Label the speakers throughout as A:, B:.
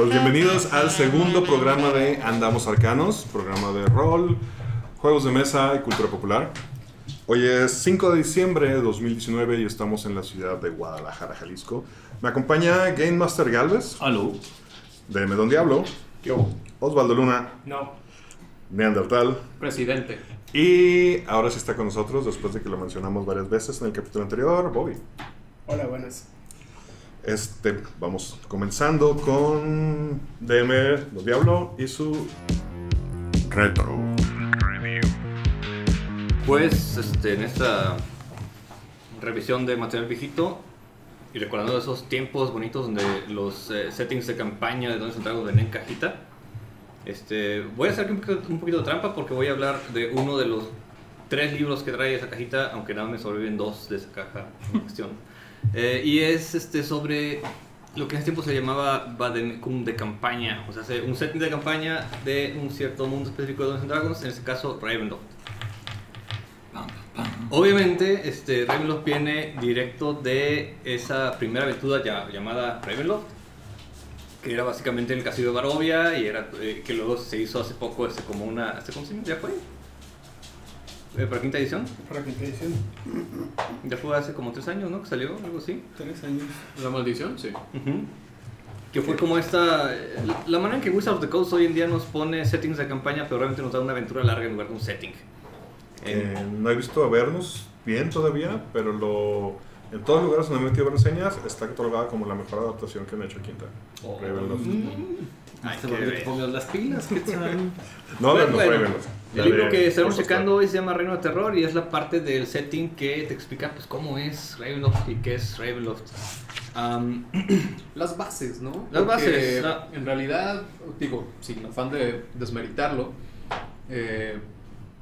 A: Pues bienvenidos al segundo programa de Andamos Arcanos, programa de rol, juegos de mesa y cultura popular. Hoy es 5 de diciembre de 2019 y estamos en la ciudad de Guadalajara, Jalisco. Me acompaña Game Master Galvez.
B: Aló.
A: De Medón Diablo.
B: Yo.
A: Osvaldo Luna.
B: No.
A: Neandertal.
B: Presidente.
A: Y ahora sí está con nosotros, después de que lo mencionamos varias veces en el capítulo anterior, Bobby.
C: Hola, buenas.
A: Este, vamos comenzando con DM Los Diablo y su retro review.
D: Pues este, en esta revisión de material viejito y recordando esos tiempos bonitos donde los eh, settings de campaña de Dungeons Dragons venían en cajita, este, voy a hacer aquí un poquito, un poquito de trampa porque voy a hablar de uno de los tres libros que trae esa cajita, aunque nada me sobreviven dos de esa caja en cuestión. Eh, y es este, sobre lo que en ese tiempo se llamaba Vademecum de campaña, o sea, hace un setting de campaña de un cierto mundo específico de Dungeons Dragons, en este caso Ravenloft. Obviamente, este, Ravenloft viene directo de esa primera aventura ya, llamada Ravenloft, que era básicamente el castillo de Barovia y era eh, que luego se hizo hace poco este, como una, este, ¿cómo se llama? ¿Ya fue? Eh, ¿Para quinta edición?
C: Para quinta edición.
D: Ya fue hace como tres años, ¿no? Que salió, algo así.
C: Tres años.
B: ¿La maldición? Sí.
D: Ujú. Que fue como esta. La manera en que Wizards of the Coast hoy en día nos pone settings de campaña, pero realmente nos da una aventura larga en lugar de un setting.
A: Eh, no he visto a vernos bien todavía, pero lo, en todos los lugares donde me he metido reseñas está catalogada como la mejor adaptación que han hecho Quinta.
B: Oh.
A: Ravenloft.
D: Ay,
B: Se
D: qué
B: volvió que pongas las pilas, ¿qué tal?
A: No, no,
D: bueno,
A: Ravenloft.
D: El libro que estamos checando hoy se llama Reino de Terror y es la parte del setting que te explica pues cómo es Ravenloft y qué es Ravenloft.
B: Las bases, ¿no?
D: Las
B: Porque
D: bases.
B: En realidad, digo, sin afán de desmeritarlo, eh,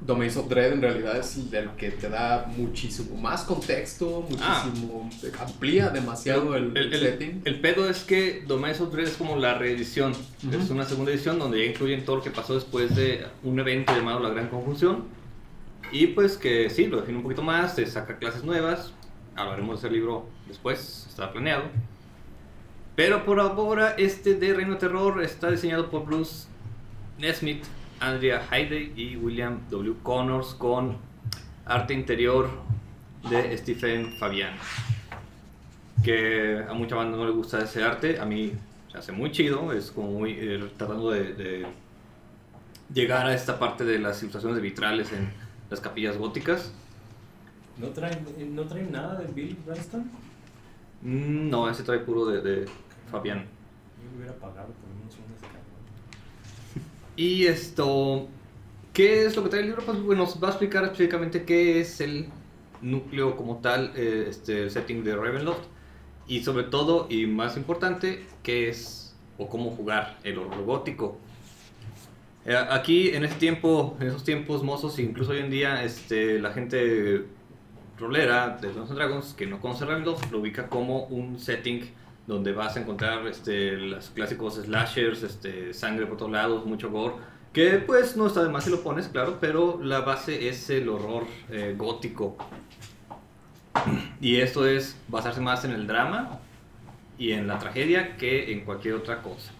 B: Domains of Dread en realidad es el que te da muchísimo más contexto, muchísimo. amplía demasiado el,
D: el, el-
B: setting.
D: el pedo es que Domains of Dread es como la reedición. Es una segunda edición donde ya incluyen todo lo que pasó después de un evento llamado La Gran Conjunción. Y pues que sí, lo define un poquito más, te saca clases nuevas. Hablaremos de ese libro después, está planeado. Pero por ahora, este de Reino de Terror está diseñado por Bruce Nesmith, Andrea Heide y William W. Connors con arte interior de Stephen Fabian. Que a mucha banda no le gusta ese arte, a mí se hace muy chido, es como muy eh, tratando de, de llegar a esta parte de las ilustraciones de vitrales en las capillas góticas.
E: ¿No traen, ¿No traen nada de Bill Branston?
D: Mm, No, ese trae puro de, de Fabián.
E: Yo hubiera pagado por unos unos de cabrón.
D: Y esto, ¿qué es lo que trae el libro? Pues bueno, nos va a explicar específicamente qué es el núcleo como tal, eh, este el setting de Ravenloft. Y sobre todo, y más importante, qué es o cómo jugar el horror gótico. Eh, aquí, en ese tiempo, en esos tiempos mozos, incluso hoy en día, este, la gente rolera de Dungeons Dragons que no conoce Ravenloft lo ubica como un setting donde vas a encontrar este, los clásicos slashers, este, sangre por todos lados, mucho gore. Que pues no está de más si lo pones, claro, pero la base es el horror eh, gótico. Y esto es basarse más en el drama y en la tragedia que en cualquier otra cosa.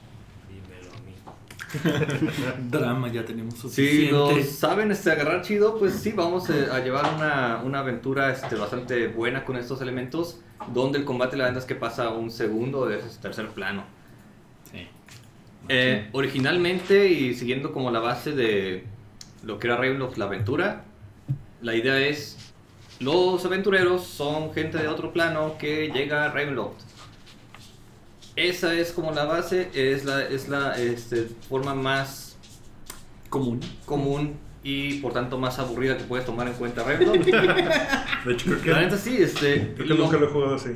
E: Dímelo a mí.
F: Drama ya tenemos
D: Si
F: suficiente.
D: lo saben este, agarrar chido, pues sí, vamos eh, a llevar una, una aventura este, bastante buena con estos elementos, donde el combate la verdad es que pasa a un segundo de ese tercer plano.
F: Sí.
D: Eh, originalmente y siguiendo como la base de lo que era Ravenloft, la aventura, la idea es, los aventureros son gente de otro plano que llega a Ravenloft. Esa es como la base, es la, es la este, forma más
F: Común.
D: común y por tanto más aburrida que puedes tomar en cuenta Ravenloft.
A: De hecho, creo que,
D: La neta sí, este...
A: creo que
D: lo-
A: nunca lo he jugado así.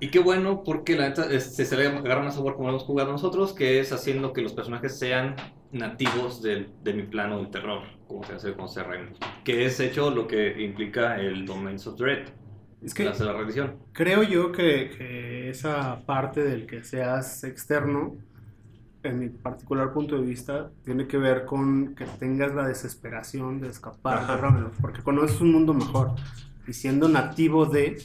D: Y qué bueno, porque la neta este, se le agarra más sabor como lo hemos jugado nosotros, que es haciendo que los personajes sean nativos del- de, mi plano de terror, como se hace con CRM. Que es hecho lo que implica el Domains of Dread,
C: Es
D: que hace la rendición.
C: creo yo que, que esa parte del que seas externo, en mi particular punto de vista, tiene que ver con que tengas la desesperación de escapar
A: Ajá.
C: de Ravenloft, porque conoces un mundo mejor. Y siendo nativo de,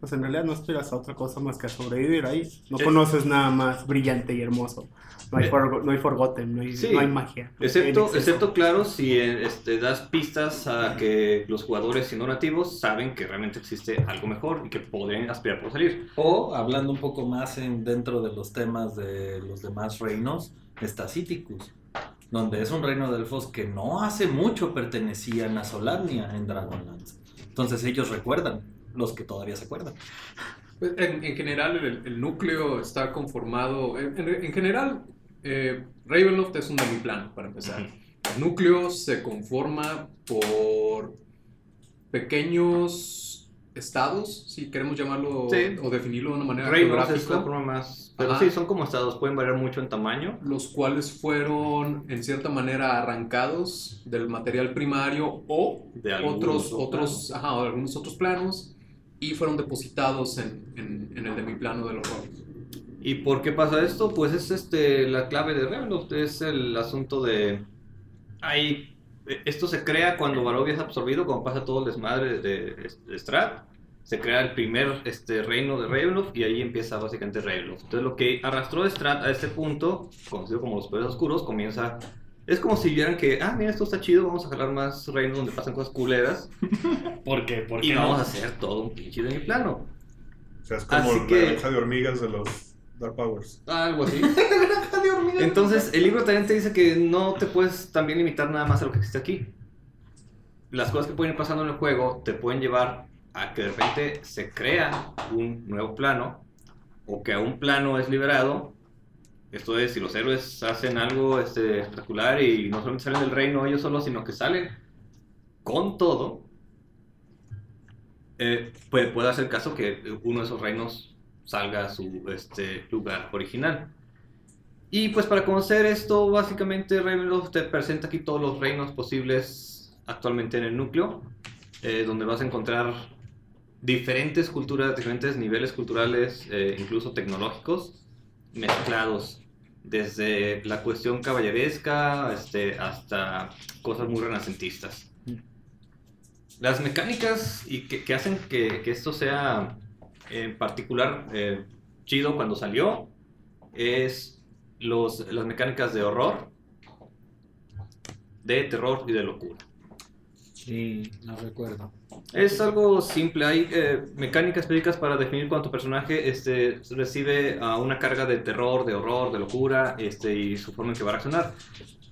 C: pues en realidad no aspiras a otra cosa más que a sobrevivir ahí. No
D: Es-
C: conoces nada más brillante y hermoso. No hay, forgo- no hay Forgotten, no hay,
D: sí.
C: no hay magia.
D: Excepto, excepto claro, si este, das pistas a que los jugadores siendo nativos saben que realmente existe algo mejor y que podrían aspirar por salir.
F: O, hablando un poco más en, dentro de los temas de los demás reinos, está Citicus, donde es un reino de elfos que no hace mucho pertenecían a Solamnia en Dragonlance. Entonces ellos recuerdan, los que todavía se acuerdan.
B: Pues, En, en general, el, el núcleo está conformado. En, en- en general, eh, Ravenloft es un demiplano, para empezar. El núcleo se conforma por pequeños estados, si queremos llamarlo
D: Sí.
B: o definirlo de una manera
D: Reinos es la forma más... Pero
B: Ajá.
D: sí, son como estados, pueden variar mucho en tamaño.
B: los cuales fueron en cierta manera arrancados del material primario o
D: De algunos
B: otros,
D: otros
B: ajá, algunos otros planos y fueron depositados en, en, en el demiplano del horror.
D: ¿Y por qué pasa esto? Pues es este la clave de Ravenloft, es el asunto de... Hay, esto se crea cuando Barovia es absorbido, cuando pasa todo el desmadre de, de Strat, se crea el primer este, reino de Ravenloft y ahí empieza básicamente Ravenloft. Entonces lo que arrastró a Strat a este punto, conocido como los poderes oscuros, comienza... Es como si vieran que, ah, mira, esto está chido, vamos a jalar más reinos donde pasan cosas culeras
F: ¿Por qué? ¿Por
D: y vamos a hacer todo un pinche de mi plano.
A: O sea, es como
D: Así
A: la
D: que-
A: de hormigas de los Dark Powers.
D: Algo así. Entonces, el libro también te dice que no te puedes también limitar nada más a lo que existe aquí. Las cosas que pueden ir pasando en el juego te pueden llevar a que de repente se crea un nuevo plano o que a un plano es liberado. Esto es, si los héroes hacen algo este, espectacular y no solamente salen del reino ellos solos, sino que salen con todo, eh, puede, puede hacer caso que uno de esos reinos salga a su este, lugar original. Y pues para conocer esto, básicamente Ravenloft te presenta aquí todos los reinos posibles actualmente en el núcleo, eh, donde vas a encontrar diferentes culturas, diferentes niveles culturales, eh, incluso tecnológicos, mezclados, desde la cuestión caballeresca este, hasta cosas muy renacentistas. Las mecánicas y que, que hacen que, que esto sea en particular eh, chido cuando salió es los, las mecánicas de horror, de terror y de locura.
F: Sí, no recuerdo.
D: Es algo simple, hay eh, mecánicas específicas para definir cuando tu personaje este, recibe ah, una carga de terror, de horror, de locura este, y su forma en que va a reaccionar.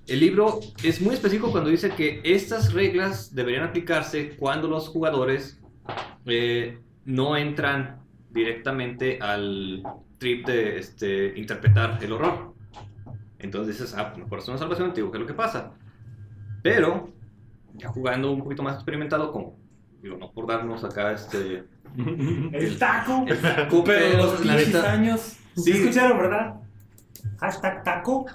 D: El libro es muy específico cuando dice que estas reglas deberían aplicarse cuando los jugadores eh, no entran directamente al trip de este, interpretar el horror. Entonces dices, ah, mejor es una salvación, te digo qué es lo que pasa. Pero, ya jugando un poquito más experimentado, como, digo, no por darnos acá este...
G: El taco.
D: el taco,
F: Pero los
D: neta,
F: años.
G: ¿Sí escucharon, verdad? Hashtag taco.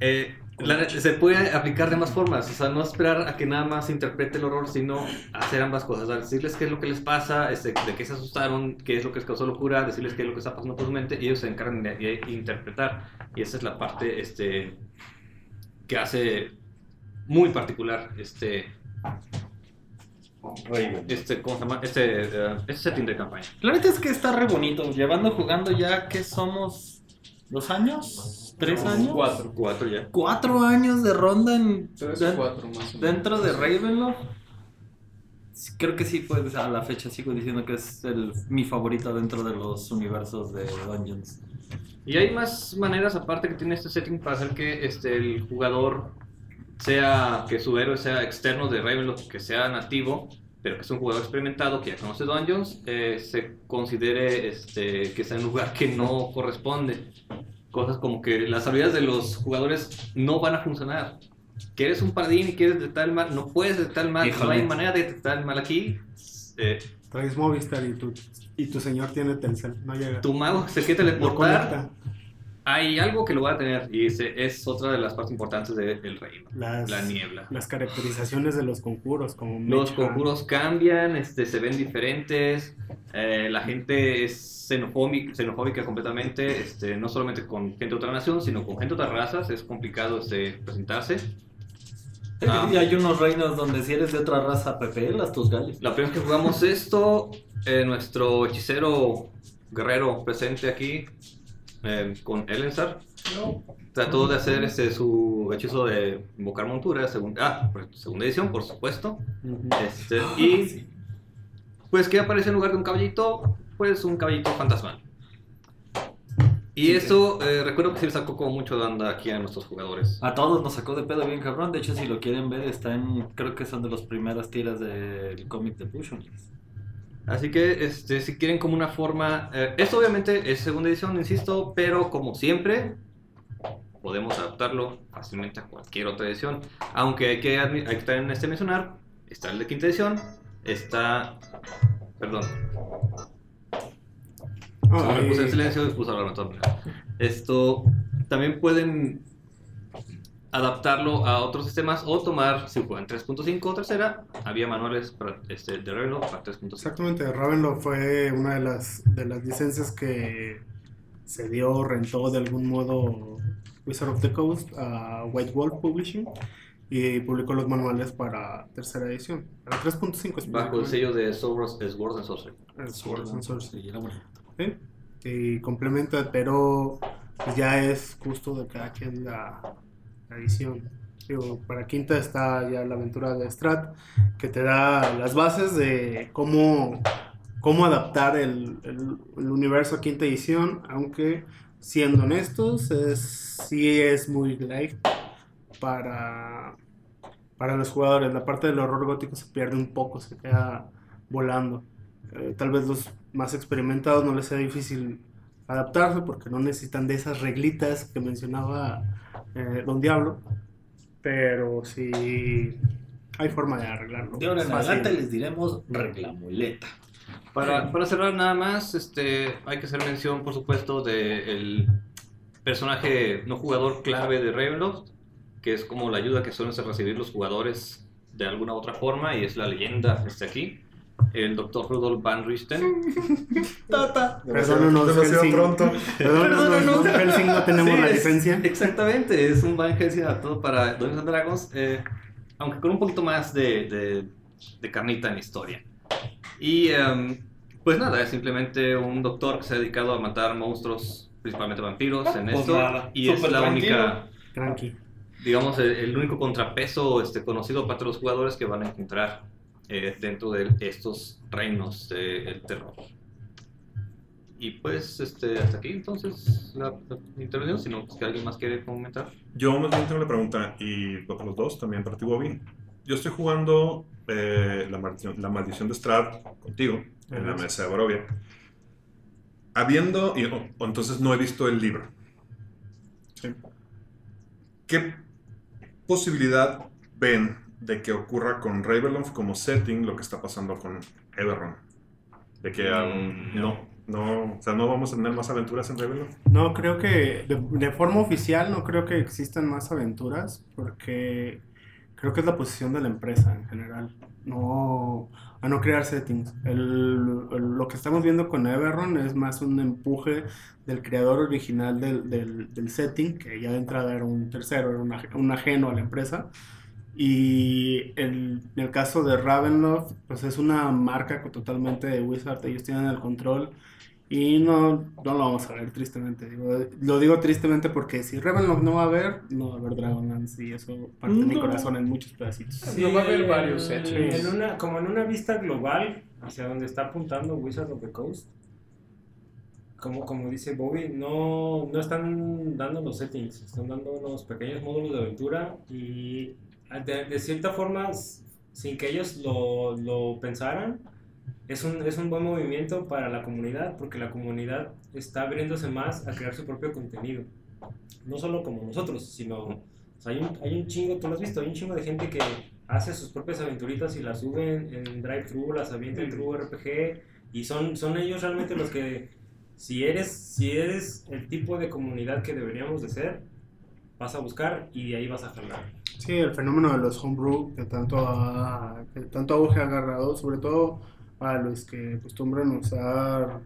D: eh, la se puede aplicar de más formas, o sea, no esperar a que nada más se interprete el horror, sino hacer ambas cosas, o sea, decirles qué es lo que les pasa, este, de qué se asustaron, qué es lo que les causó locura, decirles qué es lo que está pasando por su mente, y ellos se encargan de, de interpretar, y esa es la parte este, que hace muy particular este, este, ¿cómo se llama? Este, eh, este setting de campaña.
F: La neta es que está re bonito. Llevando jugando ya que somos dos años, tres años,
B: Cuatro.
D: Cuatro ya.
F: cuatro años de ronda en,
B: Tres cuatro más o menos.
F: dentro de Ravenloft. Creo que sí, pues a la fecha sigo diciendo que es el, mi favorito dentro de los universos de Dungeons.
D: Y hay más maneras aparte que tiene este setting para hacer que este, el jugador sea, que su héroe sea externo de Ravenloft, que sea nativo, pero que es un jugador experimentado, que ya conoce Dungeons, eh, se considere este, que está en un lugar que no corresponde. Cosas como que las habilidades de los jugadores no van a funcionar. Que eres un paladín y quieres detectar el mal, no puedes detectar el mal, no hay manera de detectar el mal aquí. Eh,
C: Traes Movistar y tu, y tu señor tiene Telcel. No llega.
D: Tu mago se quiere
C: No
D: teleportar.
C: conecta.
D: Hay algo que lo va a tener y ese es otra de las partes importantes del reino.
C: Las,
D: La niebla.
C: las caracterizaciones de los conjuros, como
D: Los
C: Mecha.
D: conjuros cambian, este, se ven diferentes, eh, la gente es xenofóbica, xenofóbica completamente, este, no solamente con gente de otra nación, sino con gente de otras razas, es complicado este, presentarse. Ah.
F: Y hay unos reinos donde si eres de otra raza, pepelas tus gallos.
D: La primera vez que jugamos esto, eh, nuestro hechicero guerrero presente aquí, eh, con Elensar, trató de hacer este, su hechizo de invocar montura, segun- ah, segunda edición, por supuesto. Este, y pues que aparece en lugar de un caballito, pues un caballito fantasmal. Y eso eh, recuerdo que sí le sacó como mucho de onda aquí a nuestros jugadores.
F: A todos nos sacó de pedo bien cabrón. De hecho, si lo quieren ver, está en. Creo que son de las primeras tiras del cómic de Pushon.
D: Así que este, si quieren como una forma... eh, esto obviamente es segunda edición, insisto, pero como siempre podemos adaptarlo fácilmente a cualquier otra edición. Aunque hay que, hay que también este, mencionar, está el de quinta edición, está... Perdón,
C: Ah,
D: me puse en silencio y puse a hablar. Esto también pueden adaptarlo a otros sistemas o tomar, si juegan 3.5 o tercera, había manuales para, este, de Ravenloft para 3.5.
C: Exactamente, Ravenloft fue una de las, de las licencias que se dio, rentó de algún modo Wizard of the Coast a White Wolf Publishing y publicó los manuales para tercera edición, para 3.5
D: Bajo el sello de Swords, Swords and Sorcery.
C: Eh, Swords and Sorcery.
F: Sí, era bueno.
C: ¿sí? Y complementa, pero ya es justo de cada quien la edición. Digo, para quinta está ya la aventura de Strat, que te da las bases de cómo, cómo adaptar el, el- universo a quinta edición, aunque siendo honestos, es, sí es muy light para, para los jugadores. La parte del horror gótico se pierde un poco, se queda volando. Eh, tal vez los más experimentados no les sea difícil adaptarse porque no necesitan de esas reglitas que mencionaba eh, Don Diablo. Pero sí hay forma de arreglarlo.
F: De ahora en adelante les diremos reglamuleta.
D: Para, para cerrar nada más, este, hay que hacer mención, por supuesto, del personaje no jugador clave de Ravenloft, que es como la ayuda que suelen recibir los jugadores de alguna otra forma, y es la leyenda este aquí, el Dr. Rudolf Van Richten.
C: Perdónanos,
A: demasiado
C: Helsing.
A: pronto.
C: Perdónanos, Helsing, no tenemos
D: Sí,
C: la
D: es-
C: licencia.
D: Exactamente, es un Van Helsing adaptado para Dungeons and Dragons, eh, aunque con un poquito más de, de- de carnita en la historia. Y em, pues nada, es simplemente un doctor que se ha dedicado a matar monstruos, principalmente vampiros, en
F: Pues
D: esto.
F: nada,
D: y es la
F: tranquilo.
D: única,
C: Tranqui.
D: digamos, el, el único contrapeso este, conocido para todos los jugadores que van a encontrar eh, dentro de estos reinos del terror. Y pues, este, hasta aquí entonces la, la intervención, si no, pues, que alguien más quiere comentar.
A: Yo más bien tengo una pregunta, y para los dos, también para ti, Bobby. Yo estoy jugando eh, la, maldición, la maldición de Strad contigo, en la mesa de Barovia. Habiendo, y, o- o entonces no he visto el libro. ¿Sí? ¿Qué posibilidad ven de que ocurra con Ravenloft como setting lo que está pasando con Eberron? De que aún
D: Mm,
A: no, no, o sea, no vamos a tener más aventuras en Ravenloft.
C: No, creo que de, de forma oficial no creo que existan más aventuras porque creo que es la posición de la empresa en general, no a no crear settings. El- el- lo que estamos viendo con Everron es más un empuje del creador original del, del- del setting, que ya de entrada era un tercero, era un, un ajeno a la empresa. Y el- en el caso de Ravenloft, pues es una marca totalmente de Wizard, ellos tienen el control. Y no, no lo vamos a ver, tristemente. Digo, lo digo tristemente porque si Ravenloft no va a haber, no va a haber Dragonlance y eso parte de mi
G: No.
C: corazón en muchos pedacitos.
B: No va a haber varios
G: en-
B: hechos.
G: En una, como en una vista global hacia donde está apuntando Wizard of the Coast. Como, como dice Bobby, no, no están dando los settings, están dando unos pequeños módulos de aventura y de, de cierta forma, sin que ellos lo, lo pensaran, es un, es un buen movimiento para la comunidad porque la comunidad está abriéndose más a crear su propio contenido. No solo como nosotros, sino o sea, hay, un, hay un chingo, tú lo has visto, hay un chingo de gente que hace sus propias aventuritas y las sube en, en Drive-Thru, las avienta en True RPG y son, son ellos realmente los que, si eres, si eres el tipo de comunidad que deberíamos de ser, vas a buscar y de ahí vas a jalar.
C: Sí, el fenómeno de los homebrew que tanto, ha- que tanto auge ha agarrado, sobre todo a los que acostumbran usar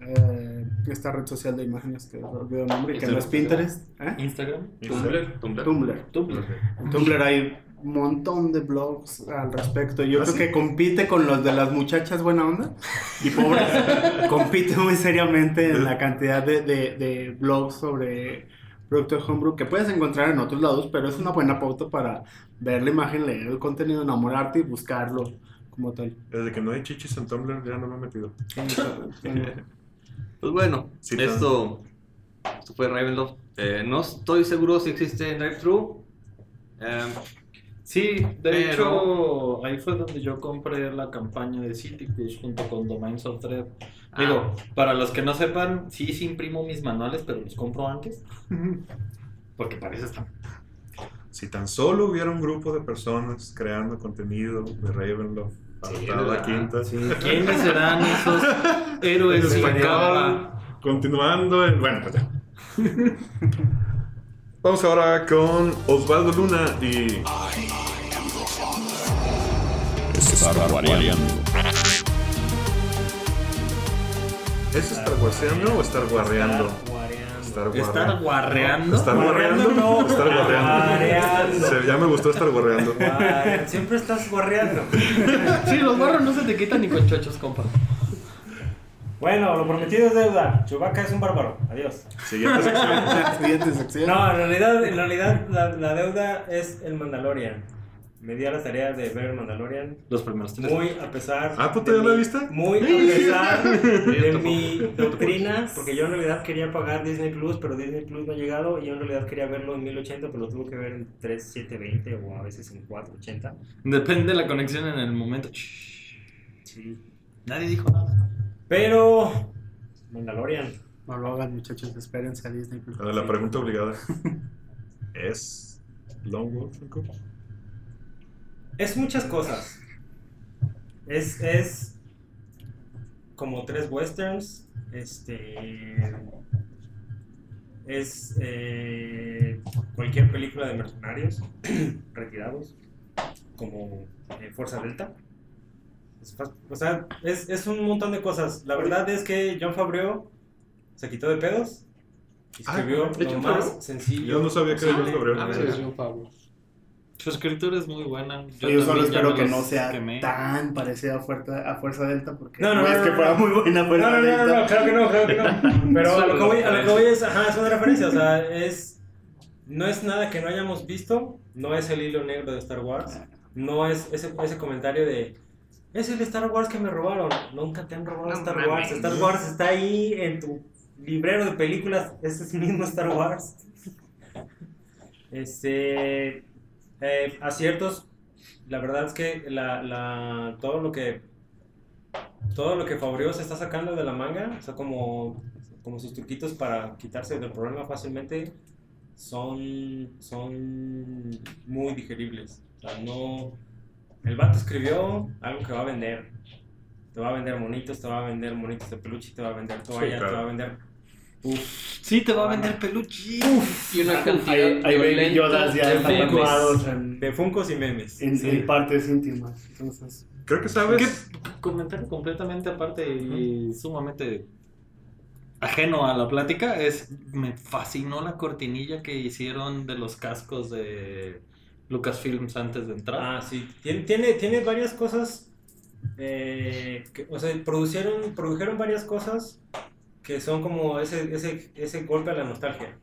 C: eh, esta red social de imágenes que olvido el nombre, que no es Pinterest, ¿eh?
F: Instagram.
D: Tumblr. Tumblr.
C: Tumblr.
F: Tumblr.
C: En Tumblr hay un montón de blogs al respecto. Yo
A: ¿Ah,
C: creo
A: sí?
C: que compite con los de las muchachas buena onda y pobre. compite muy seriamente en la cantidad de, de- de blogs sobre productos homebrew que puedes encontrar en otros lados, pero es una buena pauta para ver la imagen, leer el contenido, enamorarte y buscarlo como tal.
A: Desde que no hay chichis en Tumblr ya no me he metido.
D: Pues bueno,
A: Sí,
D: esto, esto fue Ravenloft. Eh, no estoy seguro si existe en Drive-Thru. Eh,
F: Sí, de
D: Pero-
F: hecho, ahí fue donde yo compré la campaña de Citicus junto con Domains of Dread. Digo, para los que no sepan, sí, sí imprimo mis manuales, pero los compro antes. Porque para eso están.
A: Si tan solo hubiera un grupo de personas creando contenido de Ravenloft para
D: Sí,
A: la quinta.
F: Sí, ¿Quiénes serán esos héroes capa?
A: continuando en... Bueno, pues ya. Vamos ahora con Osvaldo Luna y...
H: Star Guardian.
A: ¿Es Star o Star Guarreando? Star
F: ¿Estar guarreando?
A: ¿Estar guarreando?
G: Guarreando no.
A: Estar guarreando. Se- ya me gustó estar guarreando.
G: Guarreando. Siempre estás guarreando.
F: Sí, los barros no se te quitan ni con chochos, compa.
G: Bueno, lo prometido es deuda. Chewbacca es un bárbaro. Adiós.
A: Siguiente sección.
C: Siguiente sección.
G: No, en realidad, en realidad la, la deuda es el Mandalorian. Me di a la tarea de ver Mandalorian.
F: Los primeros tres.
G: Muy a pesar.
A: Ah, ¿tú ya la viste?
G: Muy a pesar de mi doctrina, porque yo en realidad quería pagar Disney Plus, pero Disney Plus no ha llegado. Y yo en realidad quería verlo en 1080, pero lo tuve que ver en 3720 o a veces en 480.
F: Depende de la conexión en el momento.
G: Sí.
F: Nadie dijo nada.
G: Pero. Mandalorian.
C: No lo hagan, muchachos, espérense a Disney.
A: Ahora, La pregunta obligada. ¿Es Long Wolf?
G: Es muchas cosas. Es, es como tres westerns. Este. Es eh, cualquier película de mercenarios retirados, como eh, Fuerza Delta. Es o sea, es, es un montón de cosas. La verdad es que John Favreau se quitó de pedos. y
A: Ah,
G: Escribió
D: ¿de
G: lo más
D: Favreau?
G: sencillo.
A: Yo no sabía que era John. Favreau.
D: A ver,
B: Sí,
D: es
B: es Pablo.
F: Su escritura es muy buena.
C: Yo, solo
F: también ya
C: espero que no sea
F: quemé.
C: tan parecida a Fuerza, a Fuerza Delta, porque
G: No, no,
C: es
G: no,
C: que
G: no,
C: fuera
G: no.
C: muy buena
G: No,
C: Fuerza
G: no, no, no,
C: Delta.
G: no, claro que no, claro que no. Pero a
D: Solo
G: lo que voy, a lo que voy es, ajá, es una referencia, o sea, es, no es nada que no hayamos visto, no es el hilo negro de Star Wars, no es ese, ese comentario de, es el Star Wars que me robaron, nunca te han robado
D: No
G: Star. Wars, Star Wars está ahí en tu librero de películas, ese es el mismo Star Wars. Este, eh, aciertos, la verdad es que la, la, todo lo que todo lo que Fabrio se está sacando de la manga, o sea, como, como sus truquitos para quitarse del problema fácilmente, son, son muy digeribles. O sea, no... El vato escribió algo que va a vender. Te va a vender monitos, te va a vender monitos de peluche, te va a vender toallas,
A: claro.
G: te va a vender...
F: Sí, te va a vender peluche.
B: Y una cantidad
C: Hay, hay baby Yodas ya tatuados en,
G: De Funcos y memes.
C: en,
G: Sí.
C: en partes íntimas. Entonces,
A: Creo que sabes.
F: Comentario completamente aparte y sumamente ajeno a la plática es me fascinó la cortinilla que hicieron de los cascos de Lucasfilms antes de entrar.
G: Ah, sí. Tiene, tiene, tiene varias cosas. eh, que- o sea, produjeron, produjeron varias cosas que son como ese, ese, ese golpe a la nostalgia.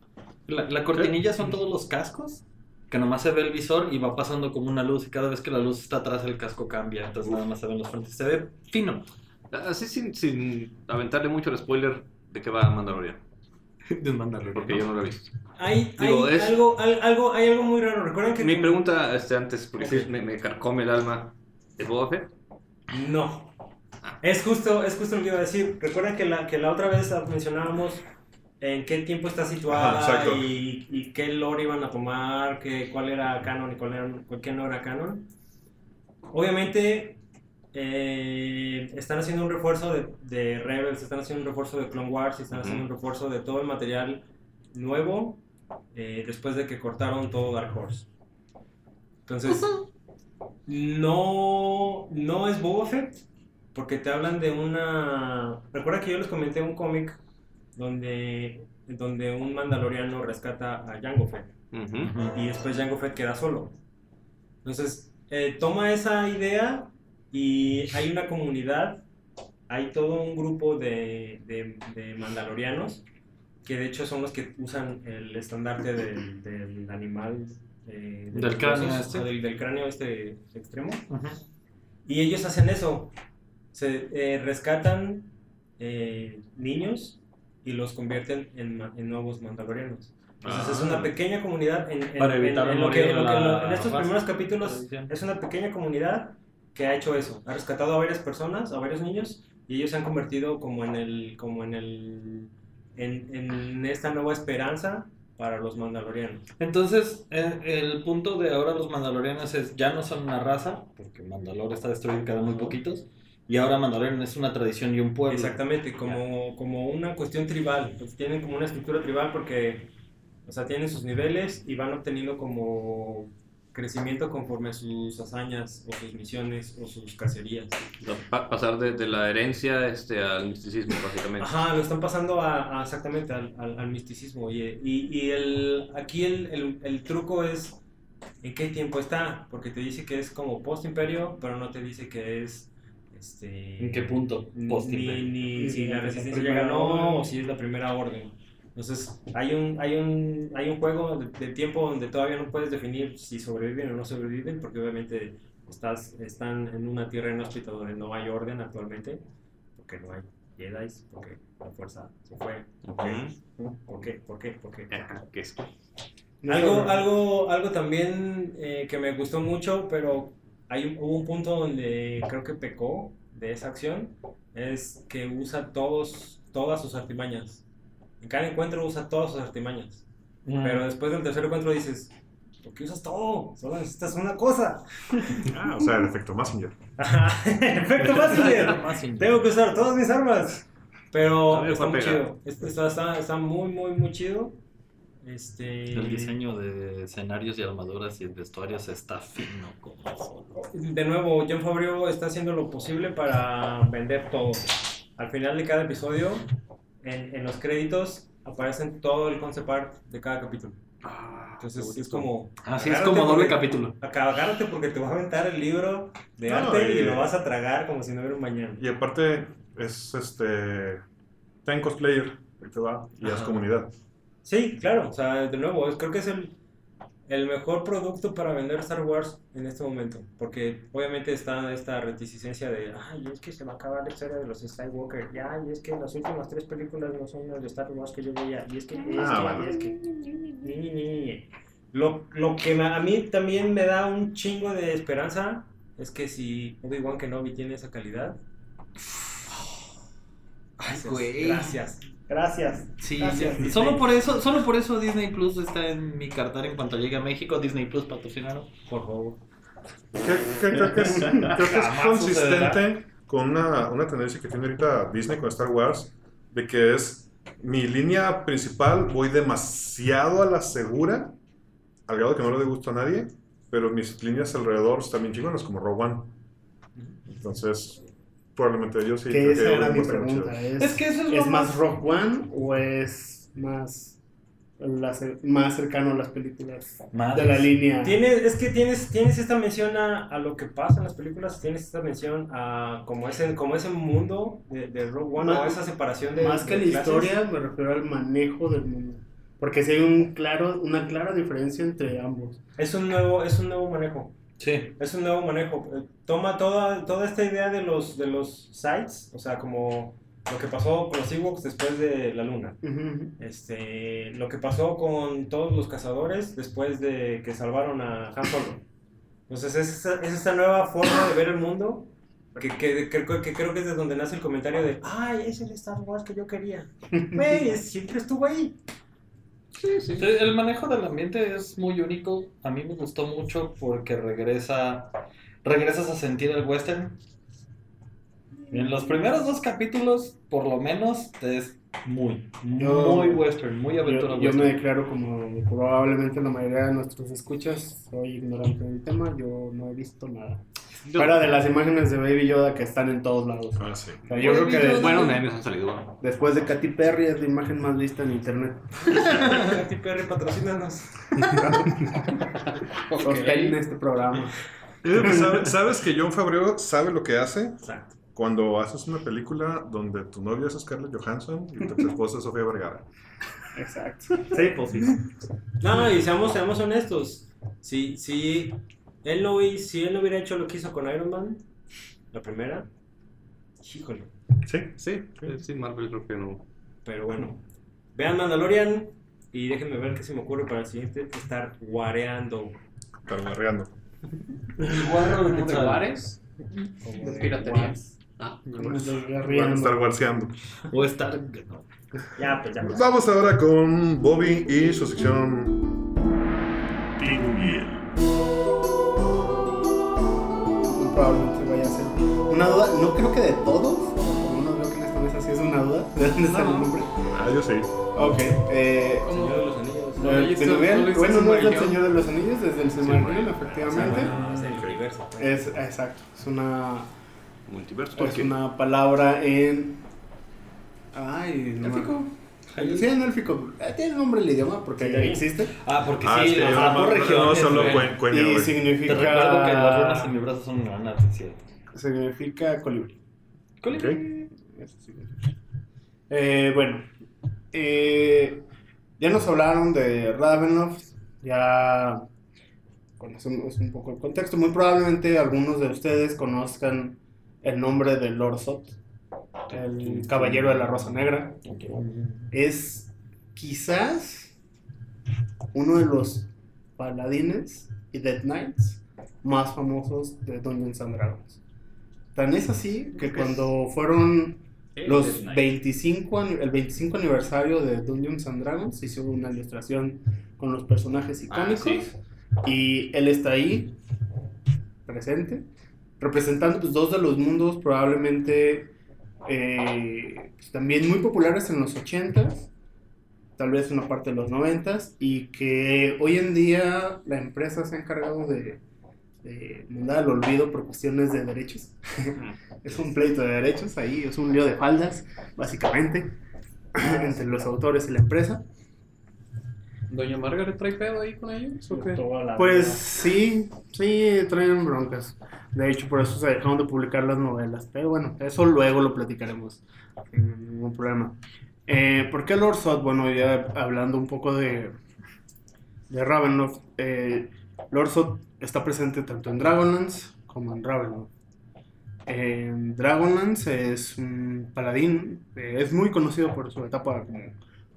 F: La, la cortinilla son todos los cascos que nomás se ve el visor y va pasando como una luz y cada vez que la luz está atrás el casco cambia, entonces nada más se ven los frentes. Se ve fino.
D: Así sin, sin aventarle mucho el spoiler de que va Mandalorian.
F: de Mandalorian.
D: Porque yo no lo he visto.
G: Hay,
D: Digo,
G: hay
D: es-
G: algo, al- algo, hay algo muy raro. Recuerden que.
D: Mi pregunta este, antes, porque sí
G: Ok.
D: me, me carcome el alma, ¿es Boba Fett?
G: No. Es justo, es justo lo que iba a decir. Recuerden que la, que la otra vez mencionábamos en qué tiempo está situada
I: Ajá,
G: y, y qué lore iban a tomar, qué, cuál era canon y cuál, era, cuál no era canon. Obviamente eh, están haciendo un refuerzo de, de Rebels, están haciendo un refuerzo de Clone Wars, y están haciendo un refuerzo de todo el material nuevo eh, después de que cortaron todo Dark Horse. Entonces, no, no es Boba Fett, porque te hablan de una... Recuerda que yo les comenté un cómic donde, donde un mandaloriano rescata a Jango Fett
D: Ujú.
G: y después Jango Fett queda solo. Entonces, eh, toma esa idea y hay una comunidad, hay todo un grupo de, de- de mandalorianos que de hecho son los que usan el estandarte del, del animal. eh, de
F: Del
G: los
F: cráneo
G: huesos,
F: este.
G: o Del, del cráneo este extremo.
F: Ujú.
G: Y ellos hacen eso. Se eh, rescatan eh, niños y los convierten en, en nuevos mandalorianos. Entonces es una pequeña comunidad en, en-
F: Para
G: en-
F: evitar
G: en
F: el
G: lo que, en lo
F: de
G: que- en lo-
F: la
G: en estos primeros capítulos es una pequeña comunidad que ha hecho eso. Ha rescatado a varias personas, a varios niños y ellos se han convertido como en el como en el en, en esta nueva esperanza para los mandalorianos.
F: Entonces, el, el punto de ahora los mandalorianos es ya no son una raza, porque Mandalor está destruido cada muy poquitos, y ahora Mandalorian es una tradición y un pueblo.
G: Exactamente, como, como una cuestión tribal. Pues tienen como una estructura tribal porque, o sea, tienen sus niveles y van obteniendo como crecimiento conforme a sus hazañas o sus misiones o sus cacerías.
D: Pa- pasar de, de la herencia este, al misticismo, básicamente.
G: Ajá, lo están pasando a, a exactamente al, al- al misticismo. Y, y, y el, aquí el, el, el truco es en qué tiempo está, porque te dice que es como post-imperio, pero no te dice que es... Este,
F: ¿En qué punto? Post
G: ni, ni si la resistencia ya ganó o si es la primera orden. Entonces, hay un, hay un, hay un juego de, de tiempo donde todavía no puedes definir si sobreviven o no sobreviven, porque obviamente estás, están en una tierra inhóspita donde no hay orden actualmente, porque no hay Jedi, porque la fuerza se fue. ¿Por qué? ¿Por qué? ¿Por qué? ¿Por qué?
D: Es-
G: Algo, algo, algo también eh, que me gustó mucho, pero hay un- hubo un punto donde creo que pecó de esa acción, es que usa todos, todas sus artimañas. En cada encuentro usa todas sus artimañas. Pero después del tercer encuentro dices, ¿por qué usas todo? Solo necesitas una cosa.
I: Ah, o sea, el efecto Messenger.
G: Efecto Massinger. Tengo que usar todas mis armas. Pero está
D: fue
G: muy chido. Está, está, está- está muy, muy, muy chido. Este...
F: El diseño de escenarios y armaduras y vestuarios está fino como solo.
G: De nuevo, John Favreau está haciendo lo posible para vender todo. Al final de cada episodio, en, en los créditos, aparecen todo el concept art de cada capítulo. Entonces es como...
F: Así es como doble
G: porque-
F: capítulo.
G: acá, Agárrate porque te va a aventar el libro de
I: No,
G: arte y,
I: y-
G: lo vas a tragar como si no hubiera un mañana.
I: Y aparte, es este. Ten cosplayer, ahí te va, y es
G: Ajá.
I: comunidad.
G: Sí, claro, o sea, de nuevo, creo que es el, el mejor producto para vender Star Wars en este momento, porque obviamente está esta reticencia de, ay, es que se va a acabar la historia de los Skywalker, ya, y es que las últimas tres películas no son las de Star Wars que yo veía, y es que, y es
I: Ah,
G: que,
I: bueno.
G: y es que, ni, ni, ni, ni. Lo, lo que a mí también me da un chingo de esperanza es que si Obi-Wan Kenobi tiene esa calidad, gracias,
F: güey.
G: gracias, gracias.
F: Sí,
G: Gracias, Disney.
F: solo por eso, solo por eso Disney Plus está en mi cartera en cuanto llegue a México. Disney Plus patrocinaron.
G: Por favor.
I: Que- creo que es, creo que es consistente con una, una tendencia que tiene ahorita Disney con Star Wars, de que es mi línea principal, voy demasiado a la segura, al grado que no le gusta a nadie, pero mis líneas alrededor están bien chingonas, como Rogue One. Entonces, probablemente yo sí.
C: Que
I: creo
C: esa era mi
I: va a estar chido.
C: pregunta. ¿Es,
F: Es que eso es lo
C: ¿es más
F: más-
C: Rock One o es más, la más cercano a las películas de la línea?
G: Tienes, es que tienes, tienes esta mención a, a lo que pasa en las películas, tienes esta mención a como ese, como ese mundo de, de Rogue One
C: Más-
G: o esa separación de
C: Más que
G: de
C: la
G: clases.
C: historia, me refiero al manejo del mundo. Porque si hay un claro, una clara diferencia entre ambos.
G: Es un nuevo, es un nuevo manejo.
F: Sí.
G: Es un nuevo manejo. Eh, Toma toda, toda esta idea de los, de los sites, o sea, como lo que pasó con los Ewoks después de la luna.
C: Ujú.
G: Este, lo que pasó con todos los cazadores después de que salvaron a Han Solo. Entonces es esta, es esta nueva forma de ver el mundo Que, que, que- que creo que es de donde nace el comentario de, ay, es el Star Wars que yo quería. Güey, siempre estuvo ahí.
D: Sí, sí.
F: El manejo del ambiente es muy único. A mí me gustó mucho porque regresa, regresas a sentir el western. En los primeros dos capítulos, por lo menos, es muy,
C: Yo-
F: muy western, muy aventura
C: Yo, yo me declaro como probablemente la mayoría de nuestros escuchas, soy ignorante del tema, yo no he visto nada. Fuera de las imágenes de Baby Yoda que están en todos lados.
I: Ah, sí.
C: O sea, yo creo que de-
D: Bueno, memes han salido.
C: después de Katy Perry es la imagen más vista en internet.
G: Katy Perry, patrocínanos.
C: Sostén este programa.
I: Yo ¿Sabes que John Favreau sabe lo que hace?
G: Exacto.
I: Cuando haces una película donde tu novia es Scarlett Johansson y tu esposa es Sofía Vergara.
C: Exacto.
F: Sí, pues sí.
G: No, no, y seamos, seamos honestos. Si, si, él no, si él no hubiera hecho lo que hizo con Iron Man, la primera, híjole.
I: Sí.
D: Sí, sí, Marvel creo que no.
G: Pero bueno, vean Mandalorian y déjenme ver qué se me ocurre para el siguiente. Estar guareando.
I: Cargarreando.
F: El guarro de
B: ¿De
F: Quetzal.
B: bares?
G: Como
B: ¿De
G: de
B: piratería?
G: guas.
B: Ah,
C: estoy
I: Van a estar guarseando.
F: O estar.
G: Ya, pues ya.
I: Pues vamos ahora con Bobby y su sección.
A: Tingo Miel.
C: Probablemente vaya a ser una duda, no creo que de todos, como no veo que en esta mesa sí es una duda, ¿de dónde sale el nombre?
I: Ah, yo sí.
C: Ok, eh,
B: ¿Cómo?
G: Señor de los Anillos.
B: No, no
C: bueno, no es del
B: Silmarillion.
C: Señor de los Anillos, desde el Silmarillion, efectivamente.
G: Es el universo.
C: Es, exacto, es una,
D: Multiverso.
C: es una palabra en... Ay, no. Sí, en élfico. Eh, Tiene nombre el idioma porque
G: Sí.
C: existe.
F: Ah, porque
I: Ah,
F: sí,
I: no,
F: por
I: no,
F: regiones.
I: solo cuen-
C: Y
I: güey.
F: Te
C: significa...
F: recuerdo que las runas en mi brazo son granas, es cierto.
C: Significa colibrí.
I: Ok.
C: Eso significa. Eh, bueno, eh, ya nos hablaron de Ravenloft, ya conocemos un poco el contexto. Muy probablemente algunos de ustedes conozcan el nombre de Lord Sot, el caballero de la Rosa Negra. Es quizás uno de los paladines y Death Knights más famosos de Dungeons and Dragons. Tan es así que cuando fueron los 25, an- el 25 aniversario de Dungeons and Dragons se hizo una ilustración con los personajes
B: Ah,
C: icónicos
B: sí.
C: y él está ahí presente representando pues, dos de los mundos probablemente eh, pues, también muy populares en los 80s tal vez una parte de los 90s y que hoy en día la empresa se ha encargado de, de mandar al olvido por cuestiones de derechos es un pleito de derechos ahí, es un lío de faldas, básicamente, entre los autores y la empresa.
B: ¿Doña Margaret trae pedo ahí con ellos? ¿O qué?
C: Pues sí, sí, traen broncas. De hecho, por eso se dejaron de publicar las novelas. Pero bueno, eso luego lo platicaremos. Sin ningún problema. Eh, ¿Por qué Lord Sot? Bueno, ya hablando un poco de, de Ravenloft. eh, Lord Sot está presente tanto en Dragonlance como en Ravenloft. En Dragonlance es un paladín, eh, es muy conocido por su etapa como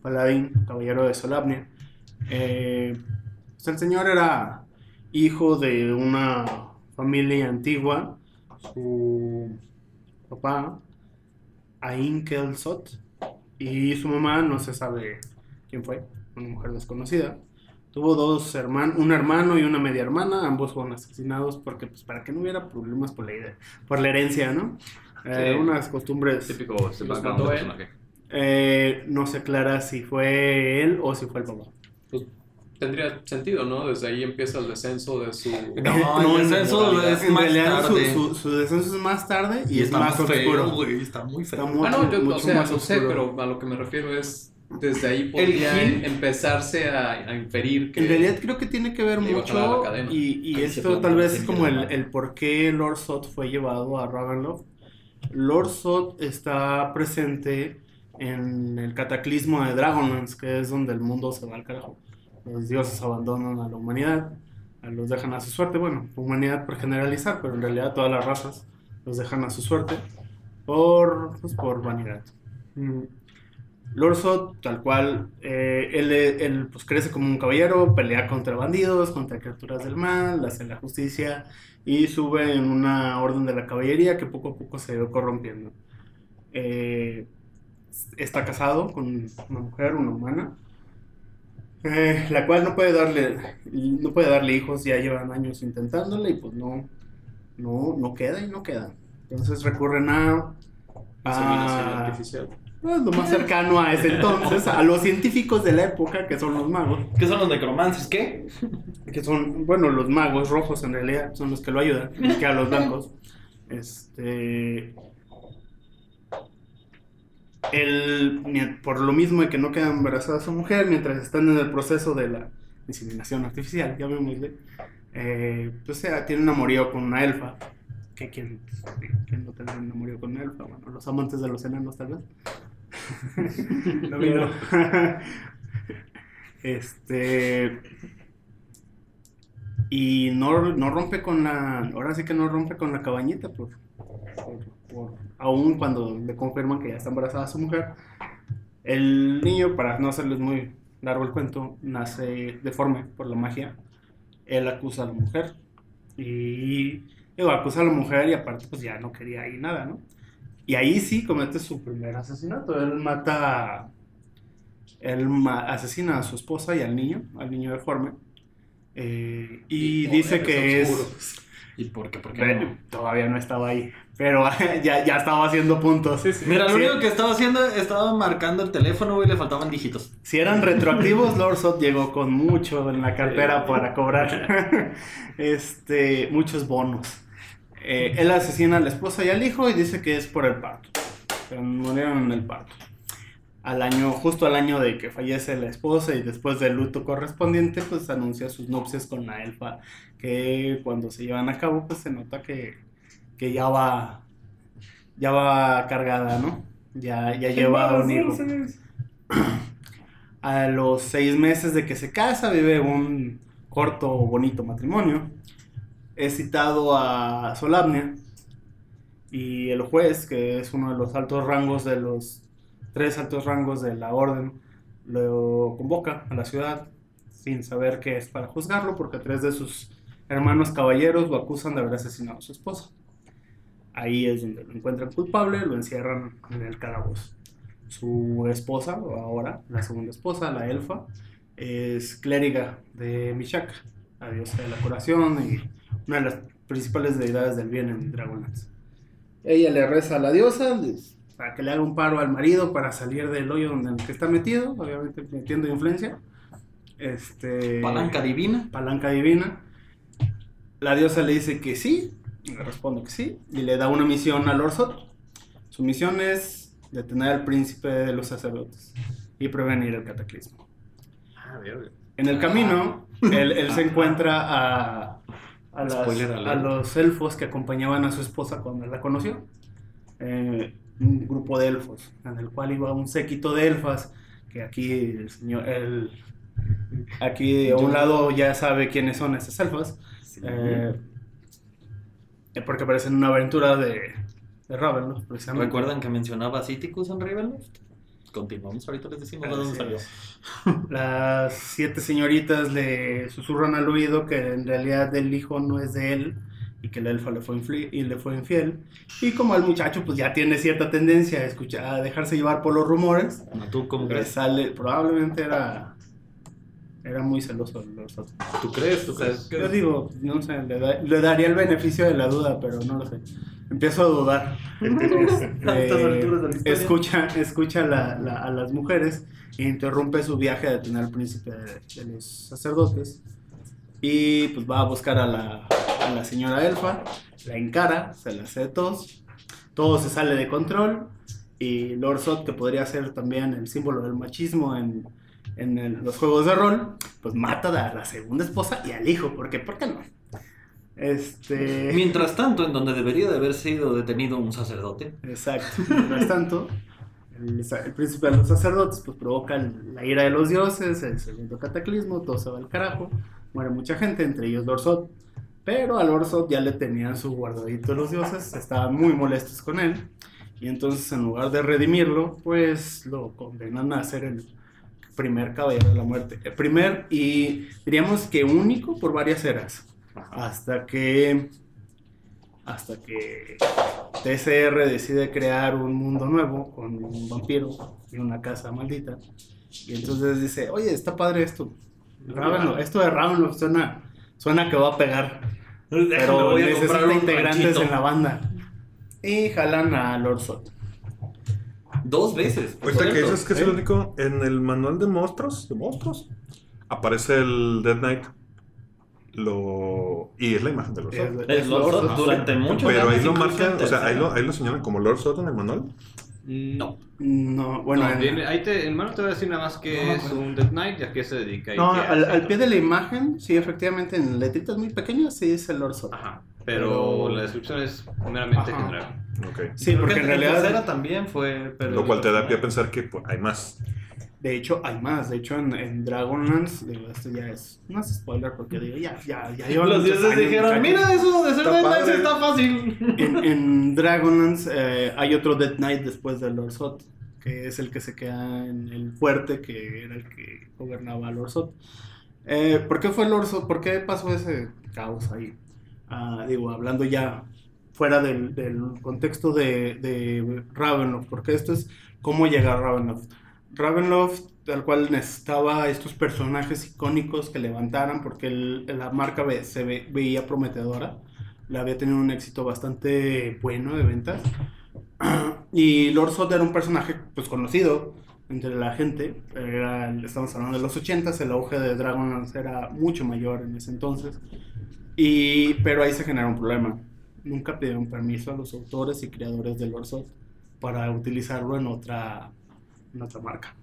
C: paladín, caballero de Solamnia. Eh, pues el señor era hijo de una familia antigua. Su papá, Ain Kelsot, y su mamá, no se sabe quién fue, una mujer desconocida. Tuvo dos hermanos, un hermano y una media hermana, ambos fueron asesinados porque, pues, para que no hubiera problemas por la, idea- por la herencia, ¿no? Eh,
D: Sí.
C: unas costumbres.
D: Típico
B: Los
D: background
B: mató
D: del
B: él.
D: personaje.
C: Eh, no se aclara si fue él o si fue el papá.
B: Tendría sentido, ¿no? Desde ahí empieza el descenso de su...
F: No, el
C: en-
F: descenso
C: en
F: es más
C: realidad su-
F: tarde.
C: Su, su descenso es más tarde y, es
F: está
C: más
F: muy feo,
C: oscuro.
F: güey, está muy
C: Está
F: feo.
C: mucho,
B: ah, no, yo
C: mucho
B: o sea,
C: más
B: lo sé, pero a lo que me refiero es... Desde ahí podría
C: gil-
B: empezarse a, a inferir que...
C: En realidad creo que tiene que ver mucho y, y esto tal vez es como el, el por qué Lord Sot fue llevado a Ravenloft. Lord Sot está presente en el cataclismo de Dragonlance, que es donde el mundo se va al carajo. Los dioses abandonan a la humanidad, los dejan a su suerte. Bueno, humanidad por generalizar, pero en realidad todas las razas los dejan a su suerte por, pues, por vanidad. Mm. Lorsot, tal cual, eh, él, él, pues, crece como un caballero, pelea contra bandidos, contra criaturas del mal, hace la justicia y sube en una orden de la caballería que poco a poco se va corrompiendo. Eh, está casado con una mujer, una humana, eh, la cual no puede darle no puede darle hijos, ya llevan años intentándole y pues no, no, no queda y no queda. Entonces recurren a... A
B: artificial.
C: pues, lo más cercano a ese entonces, a los científicos de la época, que son los magos.
F: ¿Qué son los necromances? ¿Qué?
C: que son, bueno, los magos rojos en realidad son los que lo ayudan, que a los blancos. Este. El, por lo mismo de que no queda embarazada su mujer, mientras están en el proceso de la inseminación artificial, llamémosle, eh, pues sea, tiene un amorío con una elfa. Que quien, quien no tendrá un amorío con una elfa, bueno, los amantes de los enanos tal vez. Lo este. Y no, no rompe con la. Ahora sí que no rompe con la cabañita, por, por, por- aún cuando le confirman que ya está embarazada su mujer. El niño, para no hacerles muy largo el cuento, nace deforme por la magia. Él acusa a la mujer. Y. Digo, acusa a la mujer y aparte, pues ya no quería ahí nada, ¿no? Y ahí sí comete su primer asesinato. Él mata. Él ma- asesina a su esposa y al niño, al niño deforme. Eh, y dice que es.
F: ¿Y por qué? ¿Por qué
C: Bueno,
F: no?
C: Todavía no estaba ahí. Pero ya, ya estaba haciendo puntos.
F: Mira, lo
C: Sí.
F: único que estaba haciendo, estaba marcando el teléfono, güey, le faltaban dígitos.
C: Si eran retroactivos, Lord llegó con mucho en la cartera para cobrar este, muchos bonos. Eh, él asesina a la esposa y al hijo y dice que es por el parto. Murieron en el parto. Al año, justo al año de que fallece la esposa y después del luto correspondiente, pues anuncia sus nupcias con la elfa. Que cuando se llevan a cabo, pues se nota que, que ya va ya va cargada, ¿no? Ya, ya lleva un hijo. A los seis meses de que se casa, vive un corto, bonito matrimonio. Es citado a Solamnia. Y el juez, que es uno de los altos rangos de los tres altos rangos de la orden, lo convoca a la ciudad sin saber que es para juzgarlo, porque tres de sus hermanos caballeros lo acusan de haber asesinado a su esposa. Ahí es donde lo encuentran culpable, lo encierran en el calabozo. Su esposa, o ahora la segunda esposa, la elfa, es clériga de Mishaka, la diosa de la curación y una de las principales deidades del bien en Dragonlance. Ella le reza a la diosa le- para que le haga un paro al marido para salir del hoyo donde en el que está metido, obviamente metiendo influencia. Este,
F: Palanca divina.
C: palanca divina. La diosa le dice que sí, le responde que sí, y le da una misión a Lorsot. Su misión es detener al príncipe de los sacerdotes y prevenir el cataclismo.
D: Ah.
C: En el camino, él, él se encuentra a, a, las- a los elfos que acompañaban a su esposa cuando él la conoció. Eh, un grupo de elfos, en el cual iba un séquito de elfas, que aquí el señor, el- aquí a un lado ya sabe quiénes son esas elfas, eh, porque aparecen en una aventura de, de Ravenloft, precisamente.
F: ¿Recuerdan que mencionaba Citicus en Ravenloft? Continuamos, ahorita les decimos de dónde salió.
C: Las siete señoritas le susurran al oído que en realidad el hijo no es de él y que la elfa le fue, y le fue infiel. Y como el muchacho pues ya tiene cierta tendencia a, escuchar, a dejarse llevar por los rumores,
F: No, ¿Tú cómo
C: le
F: crees?
C: sale, probablemente era, era muy celoso. de los otros.
D: ¿Tú crees? ¿Tú crees?
C: Yo digo, no sé, le, da- le daría el beneficio de la duda, pero no lo sé. Empiezo a dudar.
F: De historia.
C: escucha escucha la- la- a las mujeres e interrumpe su viaje a detener al príncipe de, de los sacerdotes. Y pues va a buscar a la, a la señora elfa, la encara, se la hace de tos. Todo se sale de control. Y Lord Sot, que podría ser también el símbolo del machismo en, en el- los juegos de rol, pues mata a la segunda esposa y al hijo. ¿Por qué? ¿Por qué no? Este.
F: Mientras tanto, en donde debería de haber sido detenido un sacerdote,
C: Exacto. Mientras tanto, el, el príncipe de los sacerdotes pues provoca la ira de los dioses, el segundo cataclismo, todo se va al carajo, muere mucha gente, entre ellos Lorsot. Pero a Lorsot ya le tenían su guardadito los dioses, estaban muy molestos con él Y entonces en lugar de redimirlo, pues lo condenan a ser el primer caballero de la muerte. El primer y diríamos que único por varias eras. Hasta que hasta que TCR decide crear un mundo nuevo con un vampiro y una casa maldita. Y entonces dice, oye, está padre esto. Ravenloft, esto de Ravenloft suena, suena que va a pegar.
F: Déjame,
C: Pero
F: voy a
C: necesita integrantes
F: ranchito.
C: en la banda. Y jalan a Lord Sot.
F: Dos veces.
I: Ahorita que dices que es el único, en el manual de monstruos, de monstruos, aparece el Dead Knight. Lo... Y es la imagen de Lord Sot.
F: Es Lord Sot durante muchos
I: Pero ahí lo marcan, o sea, ahí lo, ahí lo señalan como Lord Sot en el manual.
D: No.
C: No, bueno,
D: No,
C: en-
D: ahí te, en mano te voy a decir nada más que es un Death Knight y a qué se dedica.
C: no, al, pie de la imagen, sí, efectivamente, en letritas muy pequeñas, sí es el Lord Sot.
D: Ajá. Pero,
C: Pero-
D: la descripción es meramente
C: Ajá.
D: general.
C: Sí, porque
F: que
C: en realidad,
F: tercera también fue. Pero
I: Lo cual te da pie a pensar que pues, hay más.
C: de hecho, hay más. De hecho, en, en Dragonlance, digo, esto ya es, no es spoiler, porque digo, ya, ya, ya llevan
F: Los dioses
C: años,
F: dijeron:
C: muchachos".
F: Mira, eso de ser
I: Está
F: Dead Knight está fácil.
C: En, en Dragonlance eh, hay otro Dead Knight después del Lord Sot, que es el que se queda en el fuerte, que era el que gobernaba a Lord Sot. Eh, ¿Por qué fue Lord Sot? ¿Por qué pasó ese caos ahí? Ah, digo, hablando ya fuera del, del contexto de, de Ravenloft, porque esto es cómo llegar a Ravenloft. Ravenloft, tal cual necesitaba estos personajes icónicos que levantaran, porque el- la marca ve- se ve- veía prometedora le había tenido un éxito bastante bueno de ventas. Y Lord Sot era un personaje pues conocido entre la gente. Era- estamos hablando de los 80s, el auge de Dragonlance era mucho mayor en ese entonces. Y, pero ahí se generó un problema. Nunca pidieron permiso a los autores y creadores de Lord Sot para utilizarlo en otra, en otra marca.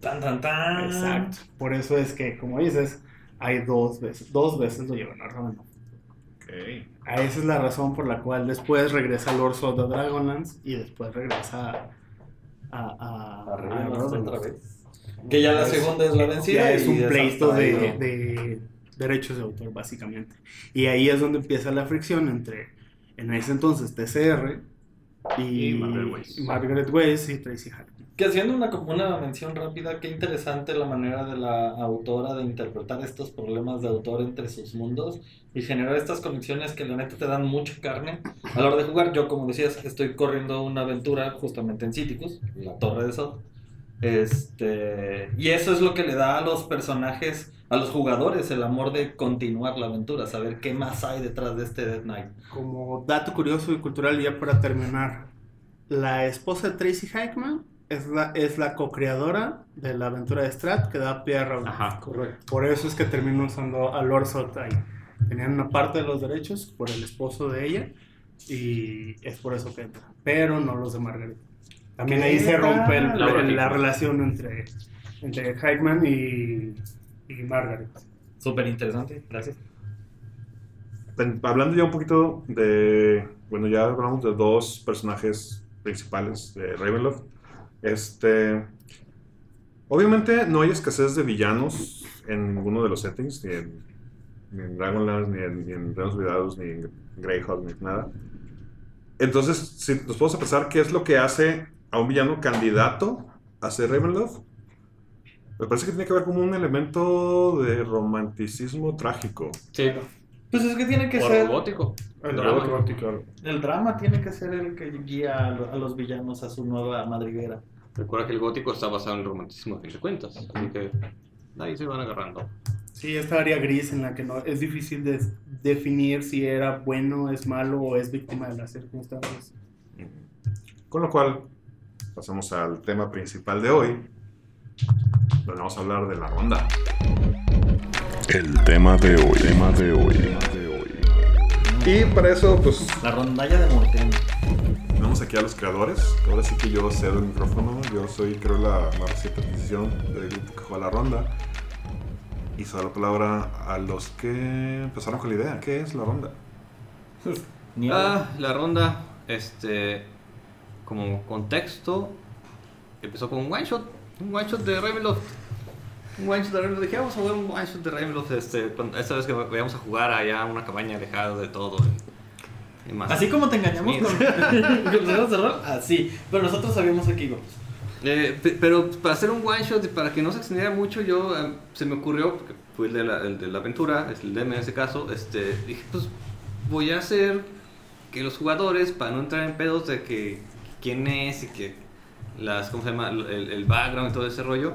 F: Tan, tan, tan.
C: Exacto. Por eso es que, como dices, hay dos veces, dos veces lo llevan a Ravenloft. Ah, Esa es la razón por la cual después regresa Lord Sot a Dragonlance y después regresa a, a, a, a
F: otra vez. Que ya la segunda es la vencida.
C: Ya es un pleito de, de derechos de autor, básicamente. Y ahí es donde empieza la fricción entre, en ese entonces, TCR y,
D: Y Margaret Weiss.
C: Margaret Weiss y Tracy Hartman.
F: Que haciendo una, como una mención rápida, qué interesante la manera de la autora de interpretar estos problemas de autor entre sus mundos y generar estas conexiones que la neta te dan mucha carne a la hora de jugar. Yo, como decías, estoy corriendo una aventura justamente en Citicus, la torre de Sod. Este, y eso es lo que le da a los personajes, a los jugadores, el amor de continuar la aventura, saber qué más hay detrás de este Dead Knight.
C: Como dato curioso y cultural, ya para terminar, la esposa de Tracy Hickman es la, es la co-creadora de la aventura de Strat que da pie a Ravenloft.
D: Ajá.
B: Correcto.
C: Por eso es que terminó usando a Lord ahí. Tenían una parte de los derechos por el esposo de ella y es por eso que entra. Pero no los de Margaret. También ahí se rompe el- la,
D: Hickman.
C: relación entre, entre Hickman y, y Margaret.
F: Súper interesante, gracias.
I: Hablando ya un poquito de. Bueno, ya hablamos de dos personajes principales de Ravenloft. Este. Obviamente no hay escasez de villanos en ninguno de los settings, ni en, ni en Dragonlance, ni en, ni en Reinos Olvidados, ni en Greyhawk, ni nada. Entonces, si nos podemos a pensar qué es lo que hace a un villano candidato a ser Ravenloft, me parece que tiene que haber como un elemento de romanticismo trágico.
D: Sí.
F: Pues es que tiene que
D: O
F: ser...
D: robótico.
C: El
D: Drama.
C: robótico.
F: El drama tiene que ser el que guía a los villanos a su nueva madriguera.
D: Recuerda que el gótico está basado en el romanticismo, a fin de cuentas. Así que ahí se van agarrando.
C: Sí, esta área gris en la que no es difícil de definir si era bueno, es malo o es víctima de las circunstancias.
I: Con lo cual, pasamos al tema principal de hoy. Donde vamos a hablar de la ronda.
A: El tema de hoy. Tema de hoy.
I: Y para eso, pues,
F: La rondalla de Morten.
I: tenemos aquí a los creadores. Ahora sí que yo cedo el micrófono. Yo soy, creo, la más reciente adquisición del grupo que juega la ronda. Y se da la palabra a los que empezaron con la idea. ¿Qué es la ronda?
D: Ah, la ronda, este, como contexto, empezó con un one shot, un one shot de Ravenloft. Un one shot de Ravenloft. Dije, vamos a jugar un one shot de Ravenloft. Este, cuando- esta vez que vayamos a jugar allá a una cabaña alejada de todo. y más.
F: Así como te engañamos con, con los de rol, así. Pero nosotros sabíamos a qué íbamos.
D: Eh, pe- pero para hacer un one shot y para que no se extendiera mucho, yo eh, se me ocurrió, porque fue el de la, el de la aventura, el DM en ese caso, este, dije, pues voy a hacer que los jugadores, para no entrar en pedos de que quién es y que las, ¿cómo se llama? El, el background y todo ese rollo,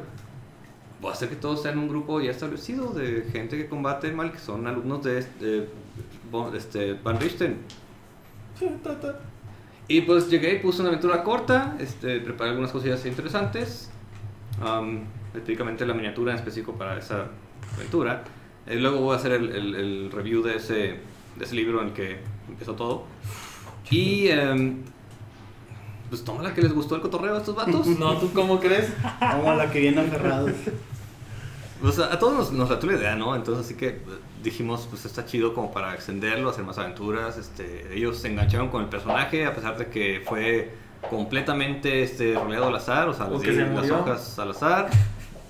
D: voy a hacer que todos sean un grupo ya establecido de gente que combate mal, que son alumnos de este, Bo- este, Van Richten. Y pues llegué y puse una aventura corta, este, preparé algunas cosillas interesantes, am, específicamente la miniatura en específico para esa aventura. Eh, luego voy a hacer el, el- el review de ese, de ese libro en el que empezó todo. Y em, pues toma la que les gustó el cotorreo a estos vatos.
F: No, ¿tú cómo crees?
J: Como la que viene aferrados.
D: Pues a, a todos nos, nos lató la idea, ¿no? Entonces así que eh, dijimos, pues está chido como para extenderlo, hacer más aventuras. Este, ellos se engancharon con el personaje a pesar de que fue completamente este, roleado al azar, o sea,
F: O
D: les di
F: se
D: las hojas al azar.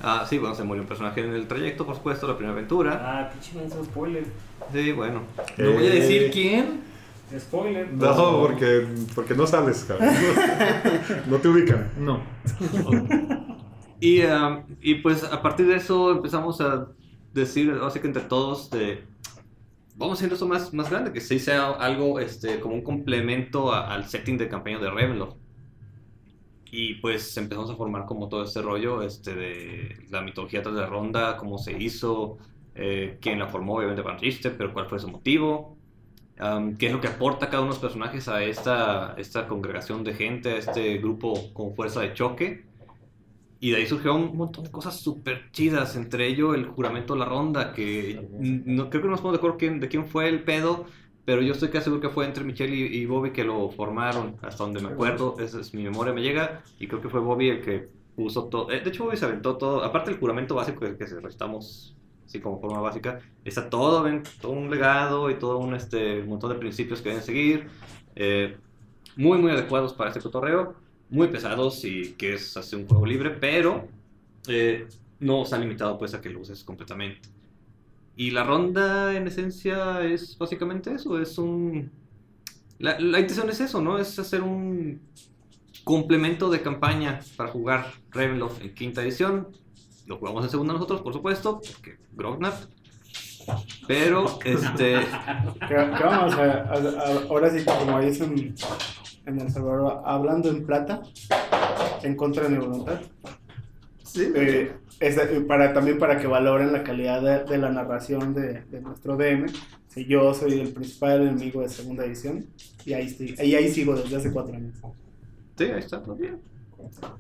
D: Ah, sí, bueno, se murió un personaje en el trayecto, por supuesto, la primera aventura.
G: Ah, pinche menso spoiler.
D: Sí, bueno.
F: No voy a
I: Eh,
F: decir quién.
G: Spoiler.
I: No, porque, porque no sales, cabrón. No te ubican.
F: No.
D: Y, um, y pues a partir de eso empezamos a decir, así que entre todos, de, vamos haciendo esto más, más grande, que sí sea algo este, como un complemento a- al setting de campaña de Ravenloft. Y pues empezamos a formar como todo este rollo este, de la mitología tras la ronda, cómo se hizo, eh, quién la formó, obviamente Van Richten, pero cuál fue su motivo, um, qué es lo que aporta cada uno de los personajes a esta, esta congregación de gente, a este grupo con fuerza de choque. Y de ahí surgió un montón de cosas súper chidas, entre ello el juramento de la ronda, que no, creo que no nos ponemos de acuerdo quién- de quién fue el pedo, pero yo estoy casi seguro que fue entre Michelle y, y Bobby que lo formaron, hasta donde me acuerdo, esa es mi memoria me llega, y creo que fue Bobby el que puso todo, eh, de hecho Bobby se aventó todo, aparte del juramento básico que, que recitamos así como forma básica, está todo, todo un legado y todo un este, montón de principios que deben seguir, eh, muy muy adecuados para este cotorreo, muy pesados y que es hacer un juego libre, pero eh, no ha limitado pues a que lo uses completamente. Y la ronda en esencia es básicamente eso, es un... La, la intención es eso, ¿no? Es hacer un complemento de campaña para jugar Ravenloft en quinta edición. Lo jugamos en segunda nosotros, por supuesto, porque Grognard. Pero, este...
C: Que vamos a, a- a- ahora sí, como dicen en El Salvador, hablando en plata, en contra de mi voluntad. Eh, es, para, también para que valoren la calidad de, de la narración de, de nuestro DM. Si yo soy el principal enemigo de segunda edición, y ahí, estoy- y ahí sigo desde hace cuatro años.
D: Sí, ahí está, todo bien.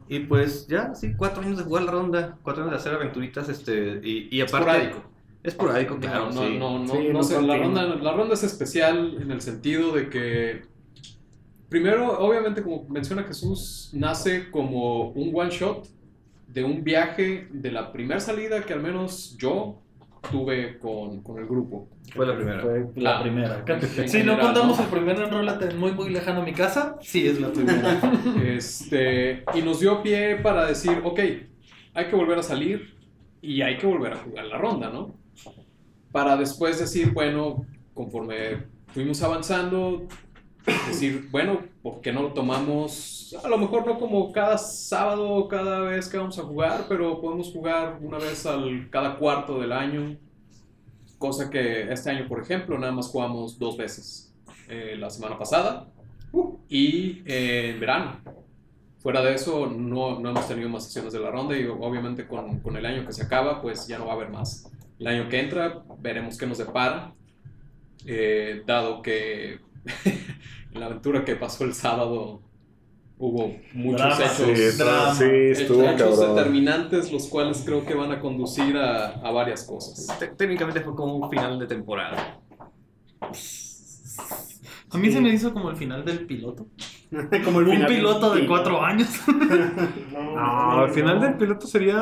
D: Y pues ya, sí, cuatro años de jugar la ronda, cuatro años de hacer aventuritas, este, y, y aparte...
B: Esporádico.
D: Esporádico, claro,
B: no,
D: sí.
B: no, no, no,
C: Sí,
B: no
C: no
B: sé, la ronda, la ronda es especial en el sentido de que, primero, obviamente, como menciona Jesús, nace como un one shot de un viaje de la primera salida que al menos yo tuve con, con el grupo.
D: Fue la primera.
F: Fue la
B: Ah,
F: primera. Si no
B: general,
F: contamos
B: ¿no?
F: el primer enrólate muy muy lejano a mi casa, sí es la primera.
B: Este, y nos dio pie para decir, ok, hay que volver a salir y hay que volver a jugar la ronda, ¿no? Para después decir, bueno, conforme fuimos avanzando, decir, bueno, ¿por qué no lo tomamos? A lo mejor no como cada sábado o cada vez que vamos a jugar, pero podemos jugar una vez al cada cuarto del año. Cosa que este año, por ejemplo, nada más jugamos dos veces. Eh, la semana pasada y eh, en verano. Fuera de eso, no, no hemos tenido más sesiones de la ronda y obviamente con, con el año que se acaba, pues ya no va a haber más. El año que entra, veremos qué nos depara, eh, dado que la aventura que pasó el sábado hubo muchos
F: Drama.
B: hechos,
I: Sí,
F: drama.
I: sí, estuvo
B: hechos
I: cabrón.
B: determinantes, los cuales creo que van a conducir a, a varias cosas.
D: Té- Técnicamente fue como un final de temporada.
F: A mí se me hizo como el final del piloto.
C: como el
F: Un
C: final-
F: piloto de cuatro años.
I: No, al final del piloto sería.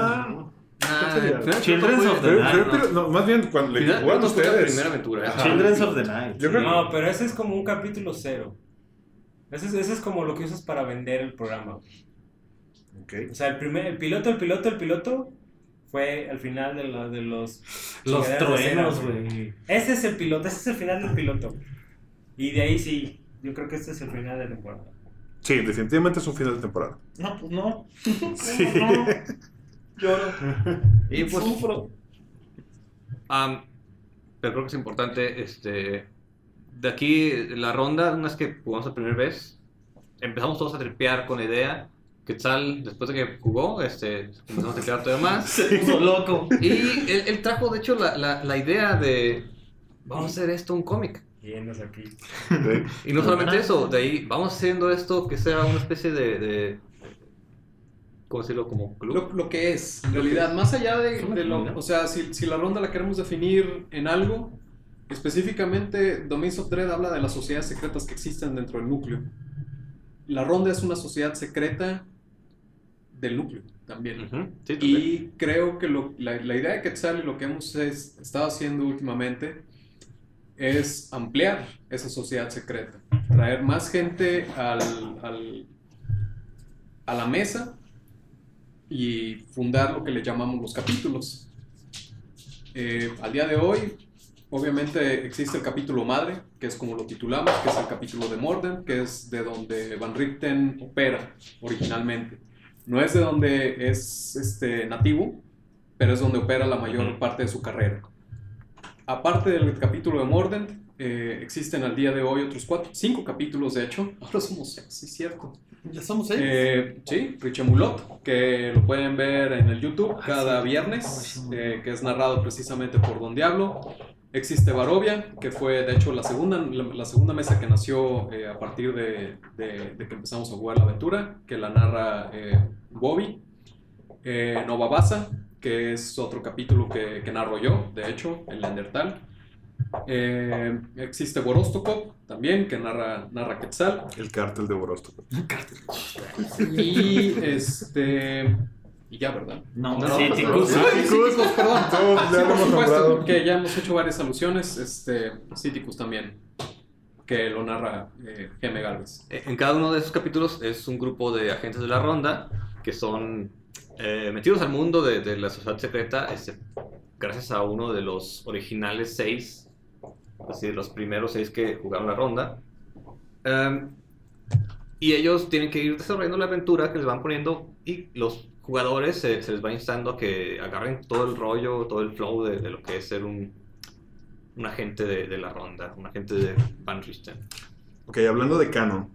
D: Ah,
I: sería?
D: el
F: Children's of the Night,
I: pero-
F: ¿no?
I: pero- no, más bien cuando le jugaron
D: la
I: ustedes.
D: primera aventura.
I: Ajá.
F: Children's of the Night.
I: Yo creo-
G: No, pero ese es como un capítulo cero. Ese es, ese es como lo que usas para vender el programa.
I: Ok.
G: O sea, el, primer, el piloto, el piloto, el piloto fue al final de, la- de los...
F: Los truenos, güey.
G: Ese es el piloto, ese es el final del piloto. Y de ahí sí, Yo creo que este es el final de temporada.
I: Sí, definitivamente es un final de temporada.
F: No, pues no.
I: Sí.
F: No, Lloro.
D: Y pues,
F: Sufro.
D: am, pero creo que es importante, este, de aquí la ronda, una vez que jugamos la primera vez, empezamos todos a tripear con la idea. Quetzal, después de que jugó, este, empezamos a tripear todavía más.
F: Se puso loco.
D: Y él, él trajo, de hecho, la, la, la idea de, vamos a hacer esto un cómic.
G: Aquí.
D: Y no solamente eso, de ahí vamos haciendo esto que sea una especie de, de ¿cómo decirlo? Como club.
B: Lo, lo que es, en realidad, más allá de, de lo, o sea, si, si la ronda la queremos definir en algo, específicamente Domains of Dread habla de las sociedades secretas que existen dentro del núcleo. La ronda es una sociedad secreta del núcleo también.
D: Sí.
B: Y creo que lo- la, la idea de Quetzal y lo que hemos es- estado haciendo últimamente es ampliar esa sociedad secreta, traer más gente al, al- a la mesa y fundar lo que le llamamos los capítulos. Eh, al día de hoy, obviamente existe el capítulo madre, que es como lo titulamos, que es el capítulo de Morden, que es de donde Van Richten opera originalmente. No es de donde es este, nativo, pero es donde opera la mayor parte de su carrera. Aparte del capítulo de Morden, eh, existen al día de hoy otros cuatro, cinco capítulos, de hecho. Ahora somos seis, sí, cierto.
F: Ya somos seis.
B: Eh, sí, Richemulot, que lo pueden ver en el YouTube cada viernes, eh, que es narrado precisamente por Don Diablo. Existe Barovia, que fue de hecho la segunda, la, la segunda mesa que nació eh, a partir de, de- de que empezamos a jugar la aventura, que la narra eh, Bobby. Eh, Nova Basa, que es otro capítulo que, que narro yo, de hecho, el Neandertal. Eh, existe Borostokov también, que narra, narra Quetzal.
I: El cártel de Borostokov.
B: Y este. Y ya, ¿verdad?
F: No,
D: No,
F: sí,
B: Cíticos, perdón.
I: Todos
B: Sí, por supuesto,
I: nombrado.
B: que ya hemos hecho varias alusiones. Este, Cíticos también, que lo narra eh, Geme Galvez.
D: Eh, En cada uno de esos capítulos es un grupo de agentes de la ronda que son eh, metidos al mundo de, de la sociedad secreta este, gracias a uno de los originales seis, es decir, los primeros seis que jugaron la ronda. Em, y ellos tienen que ir desarrollando la aventura que les van poniendo y los jugadores se, se les va instando a que agarren todo el rollo, todo el flow de, de lo que es ser un, un agente de, de la ronda, un agente de Van Richten.
I: Ok, hablando de canon,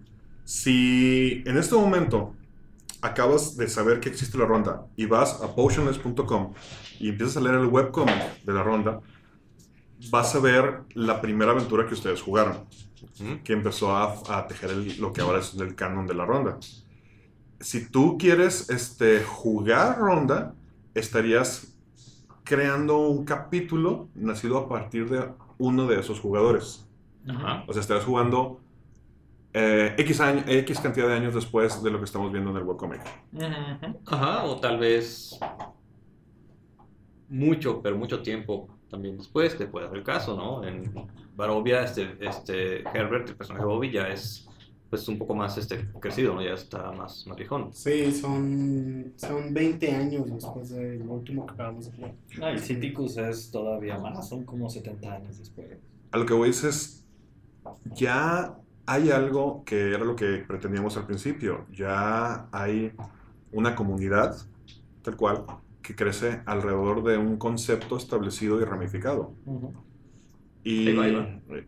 I: si en este momento acabas de saber que existe la ronda y vas a potionless.com y empiezas a leer el webcomic de la ronda, vas a ver la primera aventura que ustedes jugaron, que empezó a, a tejer el- lo que ahora es el canon de la ronda. Si tú quieres este, jugar ronda, estarías creando un capítulo nacido a partir de uno de esos jugadores.
D: Ajá.
I: O sea, estarás jugando eh, X, año- X cantidad de años después de lo que estamos viendo en el webcomic.
D: Ajá, o tal vez mucho, pero mucho tiempo también después, que puede ser el caso, ¿no? En Barovia, este, este Herbert, el personaje de Bobby, ya es pues un poco más este, crecido, ¿no? Ya está más, más viejón.
C: Sí, son, son 20 años después del último que acabamos de jugar.
F: No, y Citicus es todavía más, son como 70 años después.
I: A lo que voy es, ya hay algo que era lo que pretendíamos al principio. Ya hay una comunidad, tal cual, que crece alrededor de un concepto establecido y ramificado. Y
D: Ahí va, ahí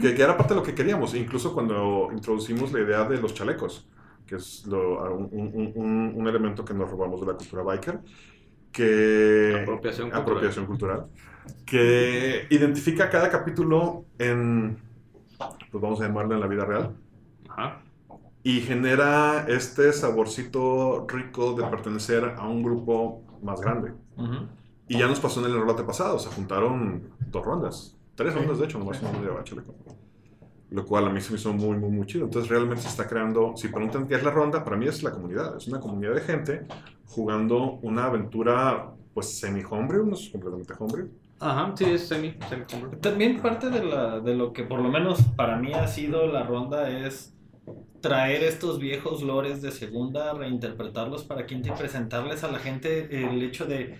I: Que, que era parte de lo que queríamos, incluso cuando introducimos la idea de los chalecos, que es lo- un, un- un- un elemento que nos robamos de la cultura biker, que
D: Apropiación cultural.
I: apropiación cultural, que identifica cada capítulo en, pues vamos a llamarlo en la vida real,
D: Ajá.
I: y genera este saborcito rico de pertenecer a un grupo más grande. Y ya nos pasó en el relate pasado, se juntaron dos rondas, tres rondas de hecho, nomás no llevaba chaleco. Lo cual a mí se me hizo muy, muy, muy chido. Entonces realmente se está creando, si preguntan qué es la ronda, para mí es la comunidad. Es una comunidad de gente jugando una aventura pues semi-homebrew, no es completamente homebrew.
D: Ajá, sí, es semi, semi
F: También parte de, la, de lo que por lo menos para mí ha sido la ronda es traer estos viejos lores de segunda, reinterpretarlos para quinta y presentarles a la gente el hecho de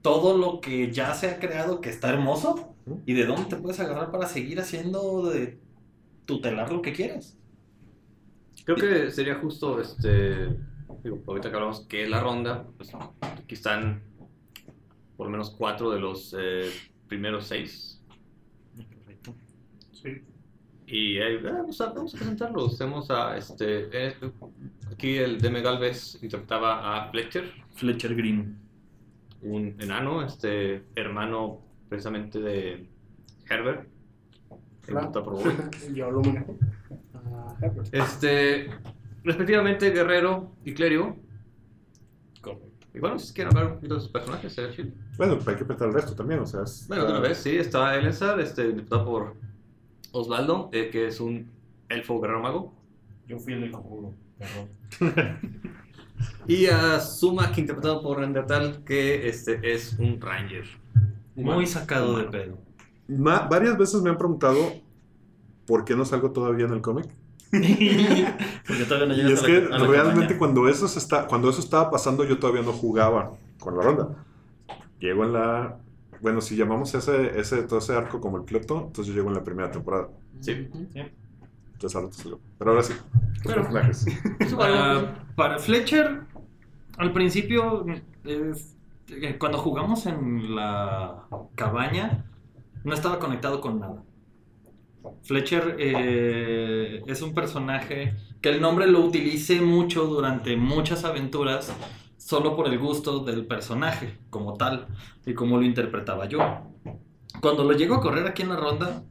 F: todo lo que ya se ha creado que está hermoso y de dónde te puedes agarrar para seguir haciendo de tutelar lo que quieras.
D: Creo que sería justo, este, digo, ahorita que hablamos que es la ronda, pues aquí están por lo menos cuatro de los eh, primeros seis.
C: Sí.
D: Y eh, vamos, a, vamos a presentarlos. Tenemos a, este, eh, aquí el Deme Galvez interpretaba a Fletcher,
F: Fletcher Green.
D: un enano, este, hermano precisamente de Herbert. interpretado por Bowie.
C: Yo lo manejo. Ah, Herbert.
D: Este, respectivamente, guerrero y clérigo. Y bueno, si quieren hablar un poquito de sus personajes, sería chido.
I: Bueno, hay que prestar el resto también, o sea, es-
D: Bueno, otra vez, sí, está Elensar, este, interpretado por Osvaldo, eh, que es un elfo guerrero mago.
G: Yo fui el del conjuro, perdón.
D: Y a Sumak, interpretado por Rendertal, que este, es un ranger.
F: Muy sacado de pedo.
I: Ma- varias veces me han preguntado por qué no salgo todavía en el cómic.
F: Porque todavía no
I: Y es
F: a
I: que
F: la, a la
I: realmente cuando eso, se está, cuando eso estaba pasando yo todavía no jugaba con la ronda. Llego en la... Bueno, si llamamos ese, ese, todo ese arco como el piloto, entonces yo llego en la primera temporada.
D: Sí.
I: Entonces ahora te salgo. Pero ahora sí. personajes.
F: Para, para Fletcher, al principio, eh, cuando jugamos en la cabaña, no estaba conectado con nada. Fletcher eh, es un personaje que el nombre lo utilicé mucho durante muchas aventuras solo por el gusto del personaje como tal y como lo interpretaba yo. Cuando lo llego a correr aquí en la ronda,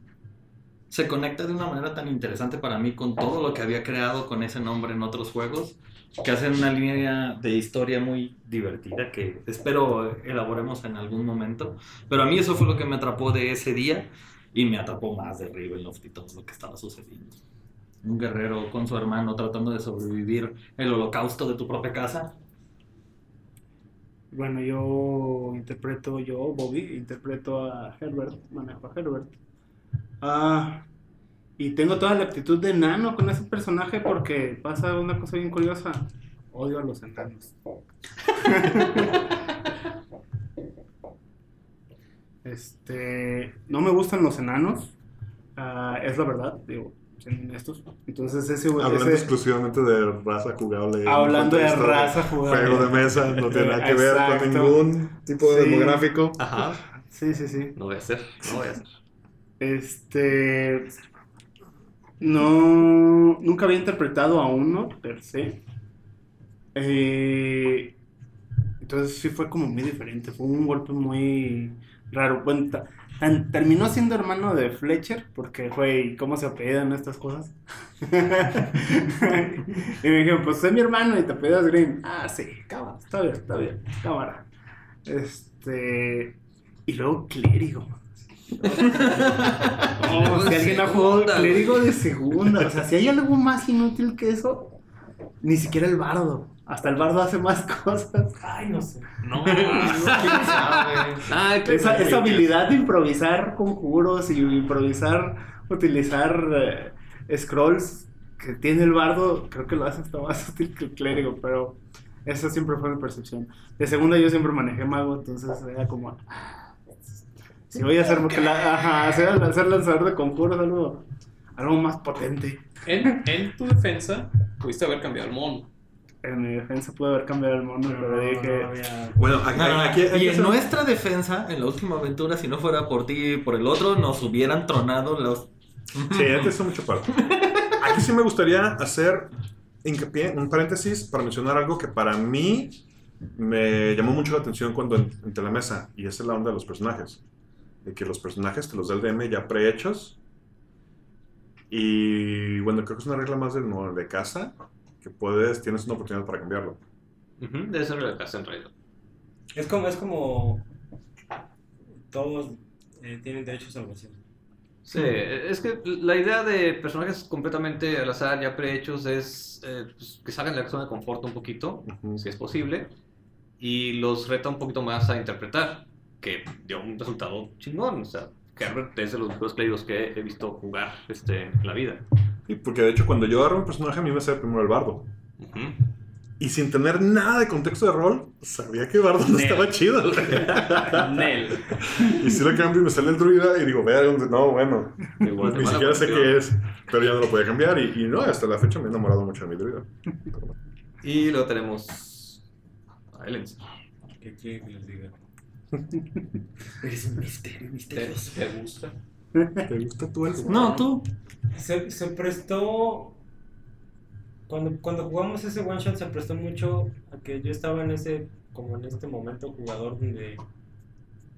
F: se conecta de una manera tan interesante para mí con todo lo que había creado con ese nombre en otros juegos, que hacen una línea de historia muy divertida que espero elaboremos en algún momento. Pero a mí eso fue lo que me atrapó de ese día y me atrapó más de Ravenloft y todo lo que estaba sucediendo. Un guerrero con su hermano tratando de sobrevivir el holocausto de tu propia casa.
C: Bueno, yo interpreto, yo, Bobby, interpreto a Herbert, manejo a Herbert. Ah, y tengo toda la actitud de enano con ese personaje porque pasa una cosa bien curiosa. Odio a los enanos. este, no me gustan los enanos. ah, es la verdad, digo, siendo honestos. Entonces ese,
I: Hablando
C: ese-
I: exclusivamente de raza jugable.
C: Hablando de raza jugable.
I: Juego de mesa, no tiene nada que ver con ningún tipo de
C: Sí.
I: demográfico.
D: Ajá.
C: Sí, sí, sí.
D: No voy a hacer, no voy a hacer.
C: Este. No. Nunca había interpretado a uno, per se. Eh, entonces sí fue como muy diferente. Fue un golpe muy raro. Bueno, terminó siendo hermano de Fletcher, porque, güey, ¿cómo se apellidan estas cosas? y me dijeron, pues soy mi hermano y te apellidas Green. Ah, sí, cámara, está bien, está bien, cámara. Este. Y luego clérigo. No, si alguien ha jugado
D: Segunda,
C: clérigo de segunda. O sea, si hay algo más inútil que eso, ni siquiera el bardo. Hasta el bardo hace más cosas.
G: Ay, no sé.
F: No, quién sabe.
D: Ay,
C: Esa, esa habilidad de improvisar conjuros y improvisar, utilizar eh, scrolls que tiene el bardo, creo que lo hace hasta más útil que el clérigo, pero esa siempre fue mi percepción. De segunda yo siempre manejé mago, entonces era como... Si voy a hacer, la- ajá, hacer lanzador de conjuros, algo, algo más potente.
B: En, en tu defensa, pudiste haber cambiado el mono.
C: En mi defensa pude haber cambiado el mono, pero
G: No,
C: dije...
G: no había-
I: Bueno, aquí,
F: No, no,
I: aquí- aquí
F: y en nuestra defensa, en la última aventura, si no fuera por ti y por el otro, nos hubieran tronado los...
I: Sí, antes son mucho parte. Aquí sí me gustaría hacer hincapié, un paréntesis, para mencionar algo que para mí me llamó mucho la atención cuando en- entré a la mesa, y esa es la onda de los personajes. De que los personajes te los da el DM ya prehechos. Y bueno, creo que es una regla más del no- de casa, que puedes, tienes una oportunidad para cambiarlo.
D: Ujú, Debe ser la casa en realidad.
G: Es como, es como todos eh, tienen derecho a salvación.
D: Sí, es que la idea de personajes completamente al azar, ya prehechos, es eh, pues, que salgan de la zona de confort un poquito,
I: Ujú.
D: si es posible, y los reta un poquito más a interpretar, que dio un resultado chingón. O sea, Herbert es de los mejores clérigos que he visto jugar este, en la vida.
I: Sí, porque de hecho cuando yo agarro un personaje a mí me sale primero el bardo.
D: Ujú.
I: Y sin tener nada de contexto de rol, Sabía que Bardo no estaba chido.
E: Nel.
I: Y si lo cambio y me sale el druida y digo, vea, no, bueno.
D: Igual,
I: Ni siquiera sé qué es. Pero ya no lo podía cambiar. Y, y no, hasta la fecha me he enamorado mucho de mi druida.
D: Y luego tenemos a Elens.
G: ¿Qué quiere que les diga?
F: Es un misterio,
B: ¿Te,
F: misterioso.
B: te gusta?
I: ¿Te gusta tú eso?
F: No, tú.
G: Se, se prestó. Cuando, cuando jugamos ese one shot se prestó mucho a que yo estaba en ese, como en este momento jugador donde,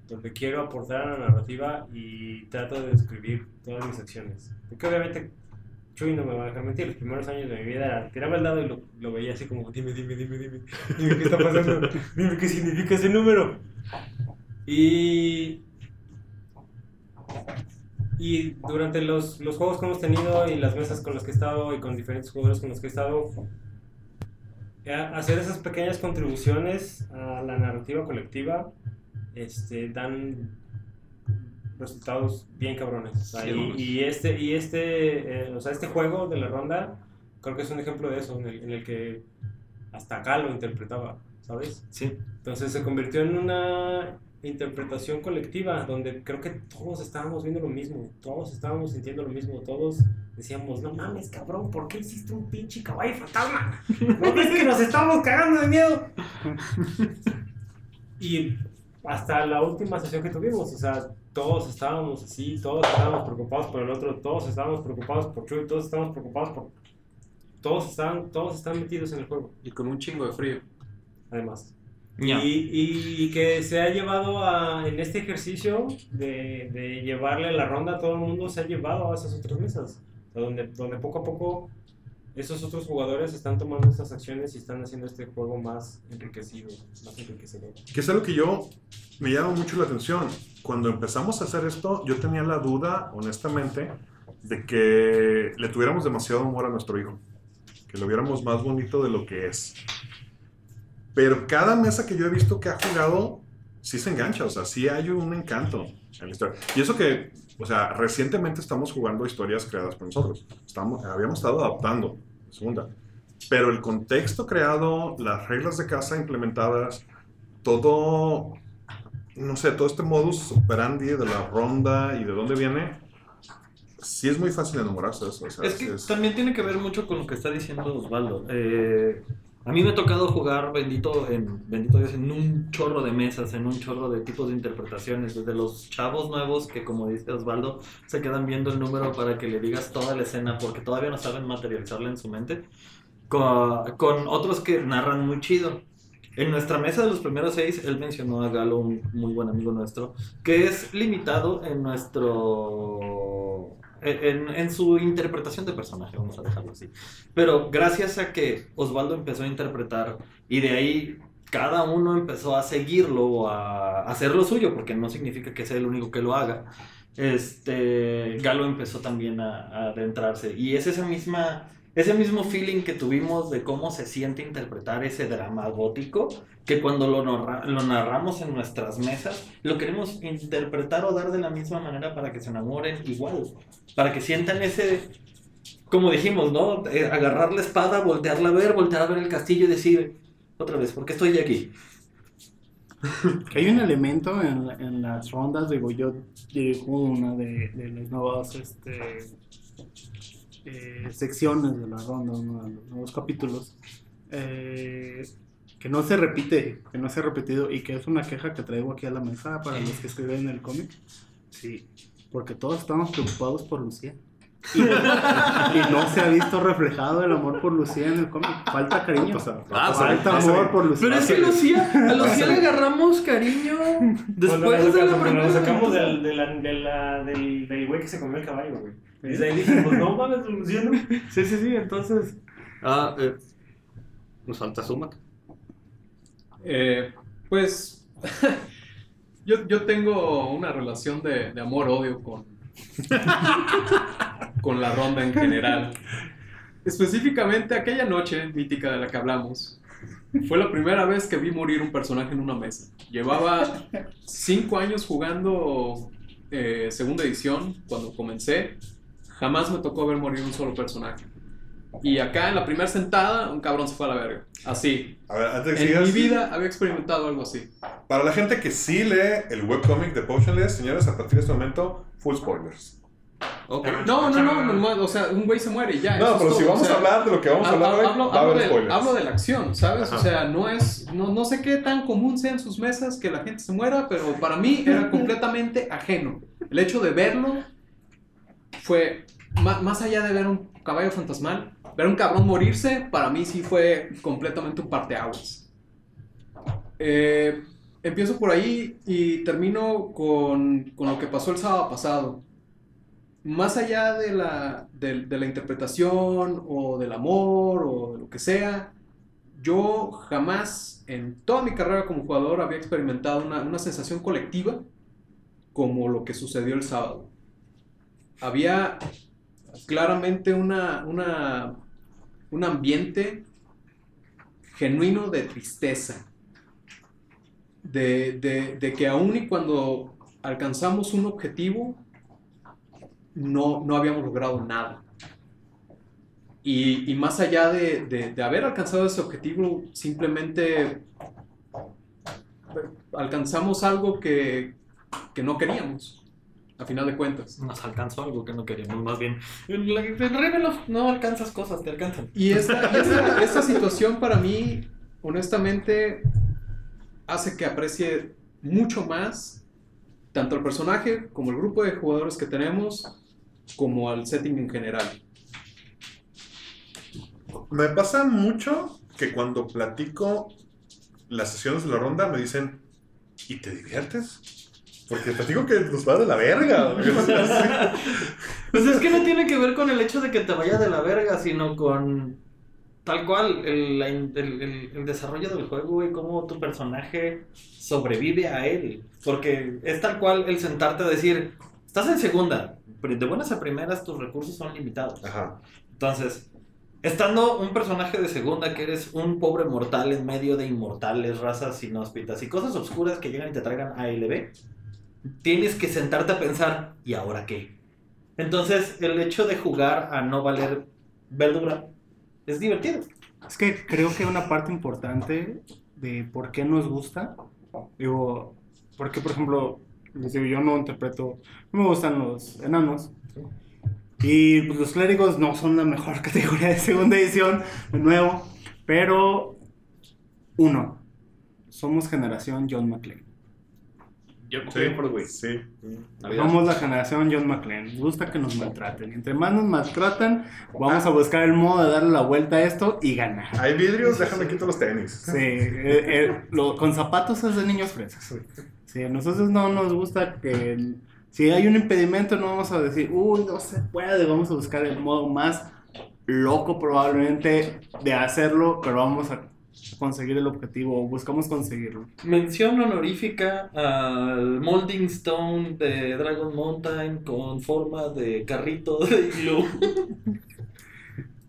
G: donde quiero aportar a la narrativa y trato de describir todas mis acciones. Porque obviamente Chuy no me va a dejar mentir, los primeros años de mi vida era, tiraba el dado y lo, lo veía así como, dime, dime, dime, dime, dime qué está pasando, dime qué significa ese número. Y y durante los, los juegos que hemos tenido y las mesas con las que he estado y con diferentes jugadores con los que he estado, eh, hacer esas pequeñas contribuciones a la narrativa colectiva este, dan resultados bien cabrones. O sea,
D: Sí,
G: y, este, y este, eh, o sea, este juego de la ronda creo que es un ejemplo de eso, en el, en el que hasta acá lo interpretaba, ¿sabes?
F: Sí.
G: Entonces se convirtió en una interpretación colectiva donde creo que todos estábamos viendo lo mismo, todos estábamos sintiendo lo mismo, todos decíamos, no mames, cabrón, ¿por qué hiciste un pinche caballo fantasma? ¿No ves que nos estamos cagando de miedo? Y hasta la última sesión que tuvimos, o sea, todos estábamos así, todos estábamos preocupados por el otro, todos estábamos preocupados por Chuy, todos estábamos preocupados por... Todos están, todos están metidos en el juego,
B: Y con un chingo de frío.
G: Además.
F: Ya.
G: Y, y que se ha llevado a, en este ejercicio de, de llevarle la ronda a todo el mundo, se ha llevado a esas otras mesas, o sea, donde, donde poco a poco esos otros jugadores están tomando estas acciones y están haciendo este juego más enriquecido, más enriquecedor.
I: Que es algo que yo me llama mucho la atención. Cuando empezamos a hacer esto, yo tenía la duda, honestamente, de que le tuviéramos demasiado amor a nuestro hijo. Que lo viéramos más bonito de lo que es. Pero cada mesa que yo he visto que ha jugado, sí se engancha. O sea, sí hay un encanto en la historia. Y eso que, o sea, recientemente estamos jugando historias creadas por nosotros. Estamos, habíamos estado adaptando, segunda. Pero el contexto creado, las reglas de casa implementadas, todo, no sé, todo este modus operandi de la ronda y de dónde viene, sí es muy fácil enamorarse de eso. o sea,
F: Es
I: sí
F: que
I: es-
F: también tiene que ver mucho con lo que está diciendo Osvaldo. Eh, a mí me ha tocado jugar bendito en bendito Dios en un chorro de mesas, en un chorro de tipos de interpretaciones, desde los chavos nuevos que como dice Osvaldo se quedan viendo el número para que le digas toda la escena porque todavía no saben materializarla en su mente, con, con otros que narran muy chido. En nuestra mesa de los primeros seis, él mencionó a Galo, un muy buen amigo nuestro, que es limitado en nuestro. En, en su interpretación de personaje, vamos a dejarlo así. Pero gracias a que Osvaldo empezó a interpretar y de ahí cada uno empezó a seguirlo a hacer lo suyo, porque no significa que sea el único que lo haga. Este, Galo empezó también a, a adentrarse y es esa misma, ese mismo feeling que tuvimos de cómo se siente interpretar ese drama gótico, que cuando lo, lo narramos en nuestras mesas, lo queremos interpretar o dar de la misma manera para que se enamoren igual, para que sientan ese, como dijimos, ¿no? Eh, agarrar la espada, voltearla a ver, voltear a ver el castillo y decir, otra vez, ¿por qué estoy aquí?
C: Hay un elemento en, en las rondas, digo, yo dirijo una de, de las nuevas este, eh, secciones de la ronda, uno de los nuevos capítulos, eh, que no se repite, que no se ha repetido y que es una queja que traigo aquí a la mesa para los que escriben el cómic. Sí, porque todos estamos preocupados por Lucía. Y, y no se ha visto reflejado el amor por Lucía en el cómic. Falta cariño.
I: Va a pasar, va a
D: Ah,
I: pasar,
C: Falta amor por Lucía.
D: Pero es que Lucía, a Lucía le agarramos cariño después de la primera
G: nos sacamos del, de la- de la- del, del güey que se comió el caballo, güey. Desde ahí dijimos, no mames, Luciano.
C: Sí, sí, sí, entonces.
D: Ah, eh, nos falta Sumac.
B: Eh, pues yo, yo tengo una relación de, de amor-odio con, con la ronda en general. Específicamente aquella noche mítica de la que hablamos. Fue la primera vez que vi morir un personaje en una mesa. Llevaba cinco años jugando eh, segunda edición cuando comencé. Jamás me tocó ver morir un solo personaje. Y acá en la primera sentada, un cabrón se fue a la verga. Así.
I: A ver, antes de que
B: En mi vida había experimentado algo así.
I: Para la gente que sí lee el webcomic de Potionless, señores, a partir de este momento, full spoilers.
D: Ok.
B: No, no, no, normal, o sea, un güey se muere y ya.
I: No,
B: eso es
I: pero si vamos
B: o sea,
I: a hablar de lo que vamos a hablar hoy,
B: hablo,
I: va a haber
B: de, hablo de la acción, ¿sabes?
I: Ajá.
B: O sea, no es, no, no sé qué tan común sea en sus mesas que la gente se muera, pero para mí era completamente ajeno. El hecho de verlo fue, ma- más allá de ver un caballo fantasmal, ver un cabrón morirse, para mí sí fue completamente un parteaguas. Eh, empiezo por ahí y termino con, con lo que pasó el sábado pasado más allá de la, de la interpretación o del amor o de lo que sea, yo jamás en toda mi carrera como jugador había experimentado una, una sensación colectiva como lo que sucedió el sábado. Había claramente una, una, un ambiente genuino de tristeza, de, de, que aún y cuando alcanzamos un objetivo, no, no habíamos logrado nada. Y, y más allá de, de- de haber alcanzado ese objetivo, simplemente alcanzamos algo que, que no queríamos, a final de cuentas.
F: Nos alcanzó algo que no queríamos, más bien. En la- en Ravenloft no alcanzas cosas, te alcanzan.
B: Y esta, y esta, esta situación para mí, honestamente, hace que aprecie mucho más tanto el personaje como el grupo de jugadores que tenemos, como al setting en general.
I: Me pasa mucho que cuando platico las sesiones de la ronda me dicen, ¿y te diviertes? Porque te digo que nos va de la verga. güey. O sea, sí.
F: Pues es que no tiene que ver con el hecho de que te vaya de la verga, sino con tal cual el, el- el- el desarrollo del juego y cómo tu personaje sobrevive a él. Porque es tal cual el sentarte a decir, estás en segunda, de buenas a primeras tus recursos son limitados.
I: Ajá.
F: Entonces, estando un personaje de segunda que eres un pobre mortal en medio de inmortales, razas inhóspitas y cosas oscuras que llegan y te traigan ALB, tienes que sentarte a pensar, ¿y ahora qué? Entonces, el hecho de jugar a no valer verdura es divertido.
C: Es que creo que una parte importante de por qué nos gusta, digo, porque por ejemplo, yo no interpreto, no me gustan los enanos. Y pues, los clérigos no son la mejor categoría de segunda edición, de nuevo, pero uno, somos generación John McClane.
D: Yo
I: Sí,
D: por güey.
I: sí.
D: Navidad.
C: Somos la generación John McClane. Nos gusta que nos maltraten. Entre más nos maltratan, vamos a buscar el modo de darle la vuelta a esto y ganar.
I: Hay vidrios, déjame quito los tenis.
C: Sí, eh, eh, lo- con zapatos es de niños fresas. Sí, a nosotros no nos gusta que el- si hay un impedimento no vamos a decir, uy, no se puede, vamos a buscar el modo más loco probablemente de hacerlo, pero vamos a conseguir el objetivo o buscamos conseguirlo.
F: Mención honorífica al Molding Stone de Dragon Mountain con forma de carrito de hilo.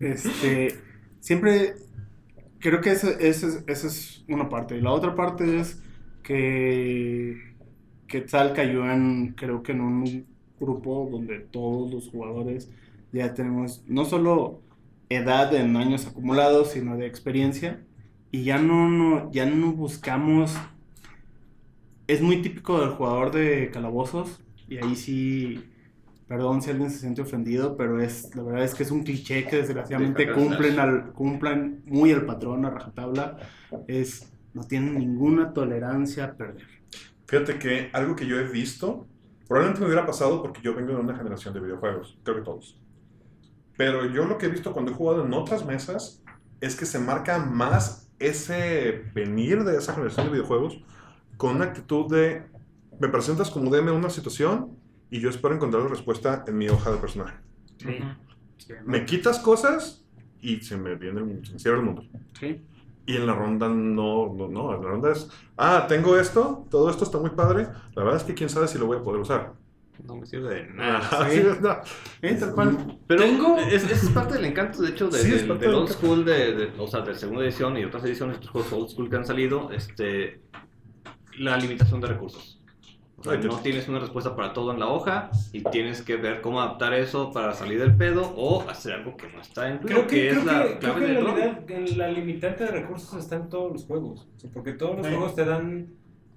C: Este, siempre creo que esa esa es, esa es una parte. Y la otra parte es que Quetzal cayó en, creo que en un grupo donde todos los jugadores ya tenemos no solo edad en años acumulados, sino de experiencia. Y ya no, no, ya no buscamos. Es muy típico del jugador de calabozos. Y ahí sí. Perdón si alguien se siente ofendido, pero es la verdad es que es un cliché que desgraciadamente cumplen al, cumplan muy el patrón a rajatabla. Es no tienen ninguna tolerancia a perder.
I: Fíjate que algo que yo he visto, probablemente me hubiera pasado porque yo vengo de una generación de videojuegos, creo que todos. Pero yo lo que he visto cuando he jugado en otras mesas es que se marca más ese venir de esa generación de videojuegos con una actitud de me presentas como DM una situación y yo espero encontrar la respuesta en mi hoja de personaje. Me quitas cosas y se me viene el, se me cierra el mundo.
C: Sí.
I: Y en la ronda no, no, no, en la ronda es, ah, tengo esto, todo esto está muy padre, la verdad es que quién sabe si lo voy a poder usar.
D: No me sirve de nada.
C: Sí.
I: no.
C: Tal cual.
D: Pero
F: Tengo-
D: es, es parte del encanto, de hecho, de,
I: Sí, es
D: del, del
I: del
D: old school, de, de- o sea, de segunda edición y otras ediciones, estos juegos old school que han salido, este, la limitación de recursos. O sea, no tienes una respuesta para todo en la hoja y tienes que ver cómo adaptar eso para salir del pedo o hacer algo que no está
G: Creo
D: incluido,
G: que,
D: que,
G: creo
D: es la
G: que, creo
D: clave
G: que en realidad en la limitante de recursos está en todos los juegos. O sea, porque todos los
J: Sí.
G: juegos te dan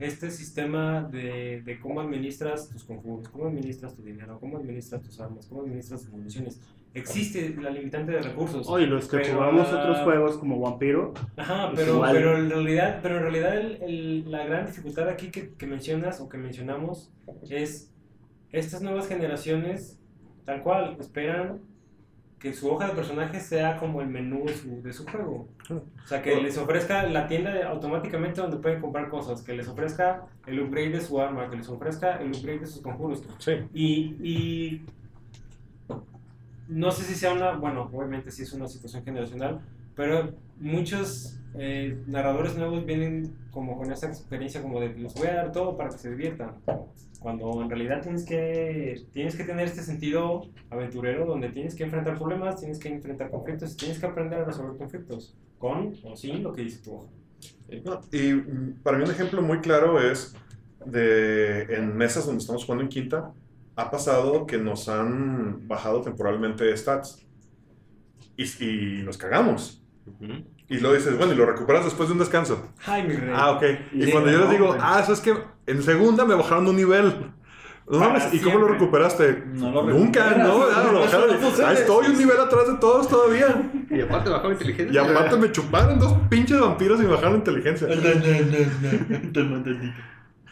G: este sistema de, de cómo administras tus conjuros, cómo administras tu dinero, cómo administras tus armas, cómo administras tus municiones. Existe la limitante de recursos.
C: Oye, los que
G: Pero
C: jugamos otros juegos como Vampiro,
G: Ajá, pero, pero en realidad, pero en realidad el- el- la gran dificultad aquí que, que mencionas o que mencionamos es estas nuevas generaciones, tal cual, esperan que su hoja de personaje sea como el menú de su, de su juego. O sea, que les ofrezca la tienda de- automáticamente donde pueden comprar cosas, que les ofrezca el upgrade de su arma, que les ofrezca el upgrade de sus conjuros.
I: Sí.
G: Y, y no sé si sea una, bueno, obviamente sí es una situación generacional, pero muchos eh, narradores nuevos vienen como con esa experiencia como de les voy a dar todo para que se diviertan. Cuando en realidad tienes que, tienes que tener este sentido aventurero donde tienes que enfrentar problemas, tienes que enfrentar conflictos y tienes que aprender a resolver conflictos, con o sin lo que dice tu hoja.
I: No, Y mm, para mí un ejemplo muy claro es de en mesas donde estamos jugando en quinta, ha pasado que nos han bajado temporalmente stats y, y nos cagamos.
D: Ujú.
I: Y luego dices, bueno, y lo recuperas después de un descanso.
G: Ay, mi rey.
I: Ah, ok. Y
C: Sí,
I: cuando yo les
C: no,
I: digo, ah, eso es que en segunda me bajaron un nivel. No mames, ¿y cómo lo recuperaste?
F: No lo
I: Nunca, no, lo bajaron.
F: No.
I: Ahí estoy un nivel atrás de todos todavía.
D: Y aparte bajó inteligencia.
I: Y aparte me chuparon dos pinches vampiros y me bajaron inteligencia.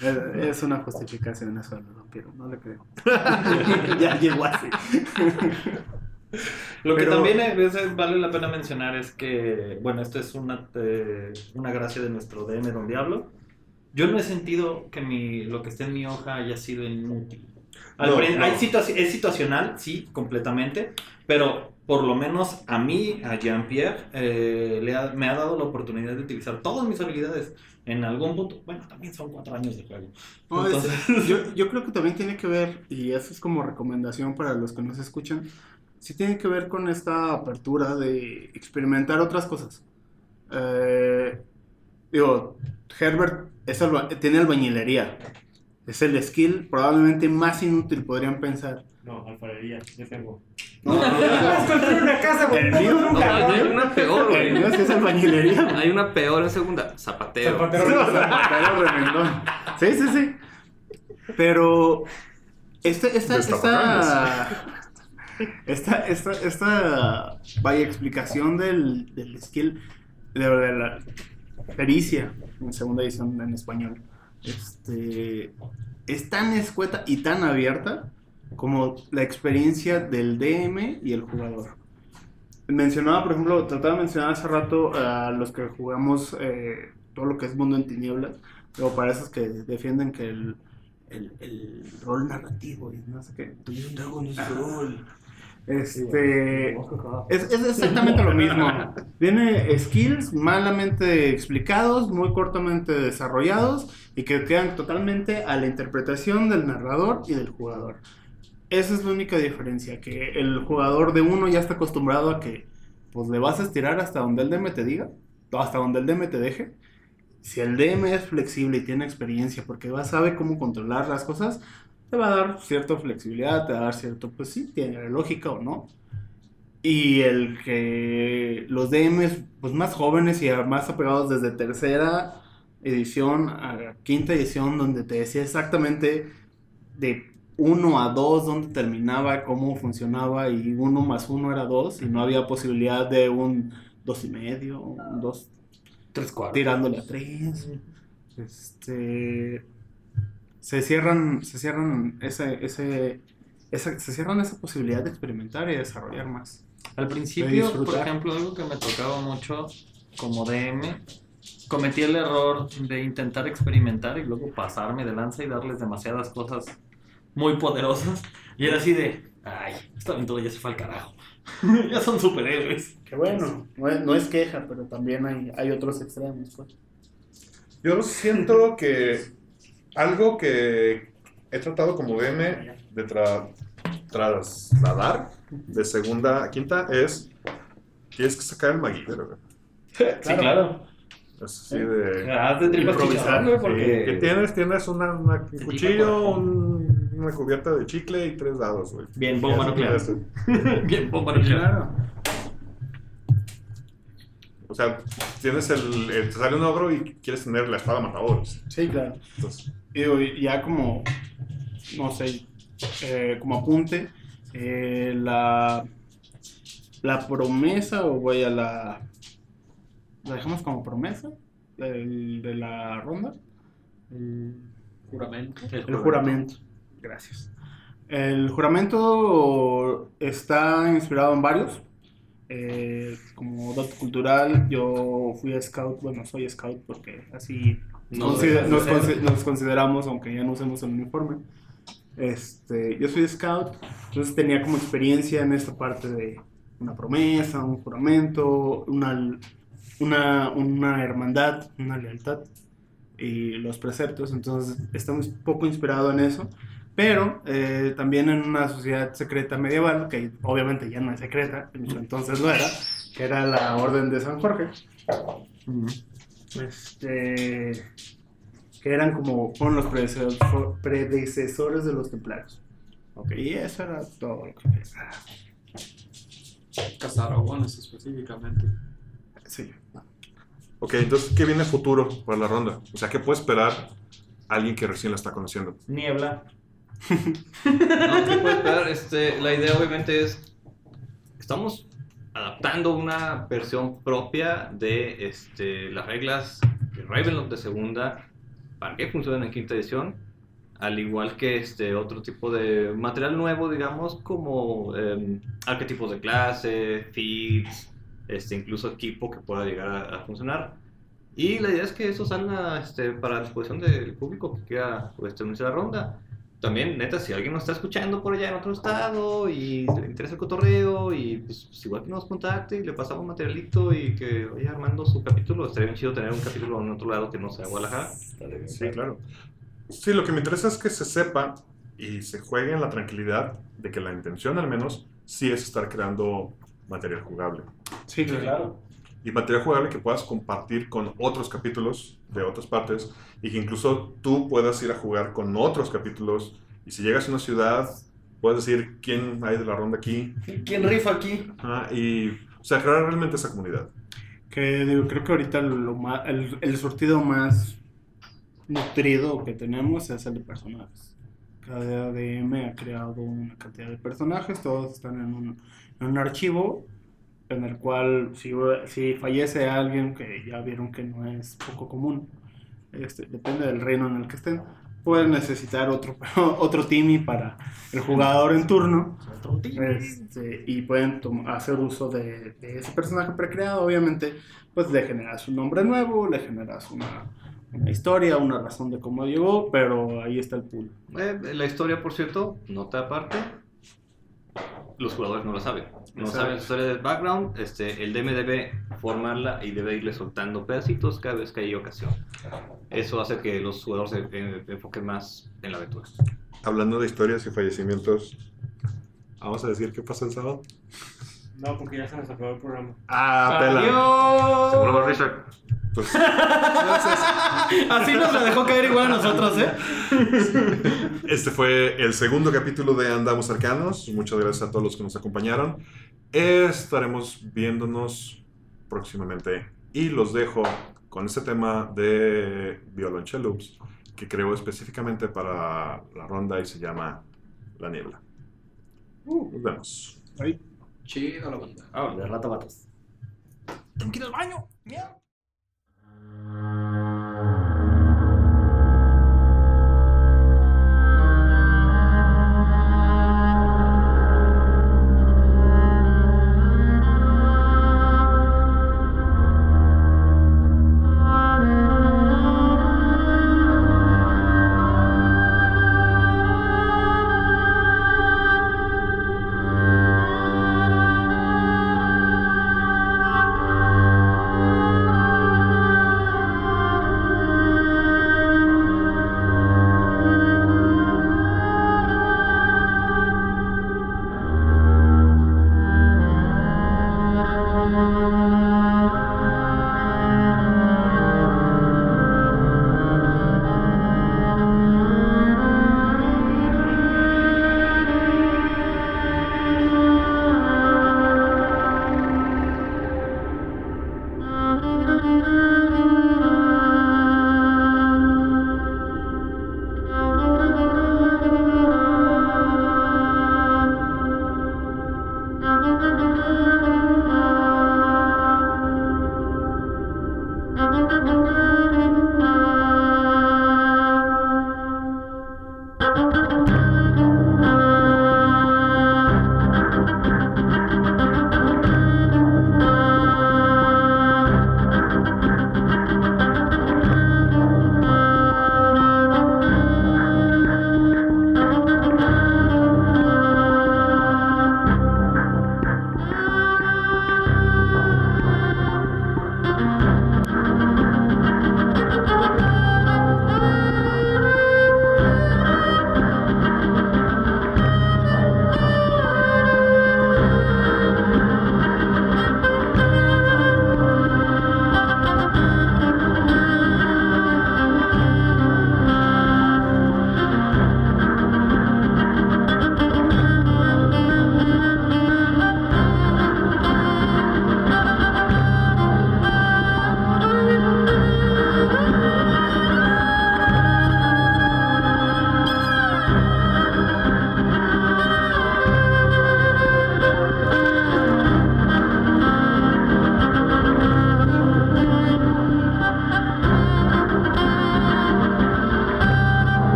C: es, es una justificación eso del vampiro, no le creo. ya llegó así.
F: Lo que
C: Pero-
F: también a veces vale la pena mencionar es que, bueno, esto es una, eh, una gracia de nuestro DM Don Diablo. Yo no he sentido que mi, lo que esté en mi hoja haya sido inútil. Al
I: No,
F: prin-
I: no.
F: hay situa- es situacional, sí, completamente, pero por lo menos a mí, a Jean-Pierre, eh, me ha dado la oportunidad de utilizar todas mis habilidades en algún punto. Bueno, también son cuatro años de juego.
C: No, es-
F: Entonces-
C: yo, yo creo que también tiene que ver, y eso es como recomendación para los que nos escuchan, sí tiene que ver con esta apertura de experimentar otras cosas. Eh, digo, Herbert es alba- tiene albañilería. Es el skill probablemente más inútil, podrían pensar.
G: No, alfarería, yo tengo.
C: No, no, no.
G: construir una casa,
C: El mío,
D: No, hay una peor,
C: el mío
D: güey.
C: es albañilería.
D: Hay una peor en segunda. Zapateo.
G: Zapatero.
C: Zapatero remendón. Sí, sí, sí. Pero este, esta, esta, esta, esta, esta, vaya explicación del, del skill, de, de la pericia, en segunda edición en español, este, es tan escueta y tan abierta como la experiencia del DM y el jugador. Mencionaba, por ejemplo, trataba de mencionar hace rato a los que jugamos eh, todo lo que es mundo en tinieblas, pero para esos que defienden que el, el, el rol narrativo y no sé qué. Este, es, es exactamente lo mismo. Tiene skills malamente explicados, muy cortamente desarrollados y que quedan totalmente a la interpretación del narrador y del jugador. Esa es la única diferencia, que el jugador de uno ya está acostumbrado a que pues le vas a estirar hasta donde el DM te diga, o hasta donde el DM te deje. Si el DM es flexible y tiene experiencia porque va, sabe cómo controlar las cosas, te va a dar cierta flexibilidad, te va a dar cierto, pues sí, tiene lógica o no. Y el que los DMs pues más jóvenes y más apegados desde tercera edición a quinta edición, donde te decía exactamente de 1 a 2 dónde terminaba, cómo funcionaba, y 1 más 1 era 2, y no había posibilidad de un 2 y medio, un 2
F: Tres cuartos.
C: tirándole a 3. Este se cierran se cierran ese, ese, esa, se cierran esa posibilidad de experimentar y desarrollar más.
F: Al principio, por ejemplo, algo que me tocaba mucho como DM, cometí el error de intentar experimentar y luego pasarme de lanza y darles demasiadas cosas muy poderosas. Y era así de, ay, esta aventura ya se fue al carajo. ya son superhéroes.
C: Que bueno, no es, no es queja, pero también hay, hay otros extremos. Pues.
I: Yo siento que algo que he tratado como DM de tra- trasladar de segunda a quinta es tienes que sacar el maguillero. güey.
F: Sí, claro.
I: Es así de...
F: Haz de
C: Improvisar,
F: güey,
I: Sí,
F: porque...
I: ¿Qué tienes? Tienes una, una- un cuchillo, un- una cubierta de chicle y tres dados, güey.
F: Bien,
D: Bomba nuclear. Bien, bomba nuclear.
C: Claro.
I: O sea, tienes el, el- Te sale un ogro y quieres tener la espada matadores.
C: Sí, claro.
I: Entonces,
C: Y digo, ya como, no sé, eh, como apunte, eh, la, la promesa, o voy a la, la dejamos como promesa del- de la ronda, el,
B: Juramento.
C: el juramento. Gracias. El juramento está inspirado en varios. Eh, como dato cultural, yo fui scout, bueno, soy scout porque así
D: No
C: consider- nos, consi- nos consideramos, aunque ya no usemos el uniforme. Este, yo soy scout, entonces tenía como experiencia en esta parte de una promesa, un juramento, una, una, una hermandad, una lealtad y los preceptos, entonces estamos poco inspirado en eso, pero eh, también en una sociedad secreta medieval, que obviamente ya no es secreta, entonces lo era, que era la Orden de San Jorge. Este, que eran como fueron los predecesor- predecesores de los templarios. Ok, y eso era todo lo que pensaba.
B: Cazaragones específicamente.
C: Sí.
I: ok, entonces, ¿qué viene futuro para la ronda? O sea, ¿qué puede esperar alguien que recién la está conociendo?
F: Niebla.
D: No, ¿qué puede esperar? Este, la idea obviamente es, estamos adaptando una versión propia de este, las reglas de Ravenloft de segunda para que funcionen en quinta edición, al igual que este otro tipo de material nuevo, digamos, como em, arquetipos de clase, feeds, este, incluso equipo que pueda llegar a, funcionar. Y la idea es que eso salga este, para disposición del público que quiera pues, unirse a la ronda. También, neta, si alguien nos está escuchando por allá en otro estado y le interesa el cotorreo y pues, pues, igual que nos contacte y le pasamos materialito y que vaya armando su capítulo, estaría bien chido tener un capítulo en otro lado que no sea Guadalajara.
I: Sí, claro. Sí, lo que me interesa es que se sepa y se juegue en la tranquilidad de que la intención, al menos, sí es estar creando material jugable.
C: Sí,
F: Sí, claro.
I: Y material jugable que puedas compartir con otros capítulos de otras partes y que incluso tú puedas ir a jugar con otros capítulos. Y si llegas a una ciudad, puedes decir quién hay de la ronda aquí.
F: ¿Quién rifa aquí?
I: Ajá, y, o sea, crear realmente esa comunidad.
C: Que digo, creo que ahorita lo ma- el, el surtido más nutrido que tenemos es el de personajes. Cada ADM ha creado una cantidad de personajes, todos están en un, en un archivo en el cual si, si fallece alguien, que ya vieron que no es poco común, este, depende del reino en el que estén, pueden necesitar otro, otro Timmy para el jugador en turno. Este, y pueden hacer uso de, de ese personaje precreado. Obviamente, pues le generas un nombre nuevo, le generas una, una historia, una razón de cómo llegó, pero ahí está el pool.
D: Eh, la historia, por cierto, nota aparte, los jugadores no la saben. No
C: Exacto.
D: saben la historia del background. Este, el DM debe formarla y debe irle soltando pedacitos cada vez que hay ocasión. Eso hace que los jugadores se se enfoquen más en la aventura.
I: Hablando de historias y fallecimientos, vamos a decir qué pasa el sábado.
G: No, porque ya se nos acabó el programa.
I: Ah, pela.
D: Seguro, Richard.
I: Pues,
F: Así nos la dejó caer igual a nosotros, ¿eh?
I: Este fue el segundo capítulo de Andamos Arcanos. Muchas gracias a todos los que nos acompañaron. Estaremos viéndonos próximamente. Y los dejo con este tema de Violoncellos que creo específicamente para la ronda y se llama La Niebla. Nos vemos.
B: Chido la banda.
F: Ah, de rato vatos.
J: Tengo que ir al baño. Mierda.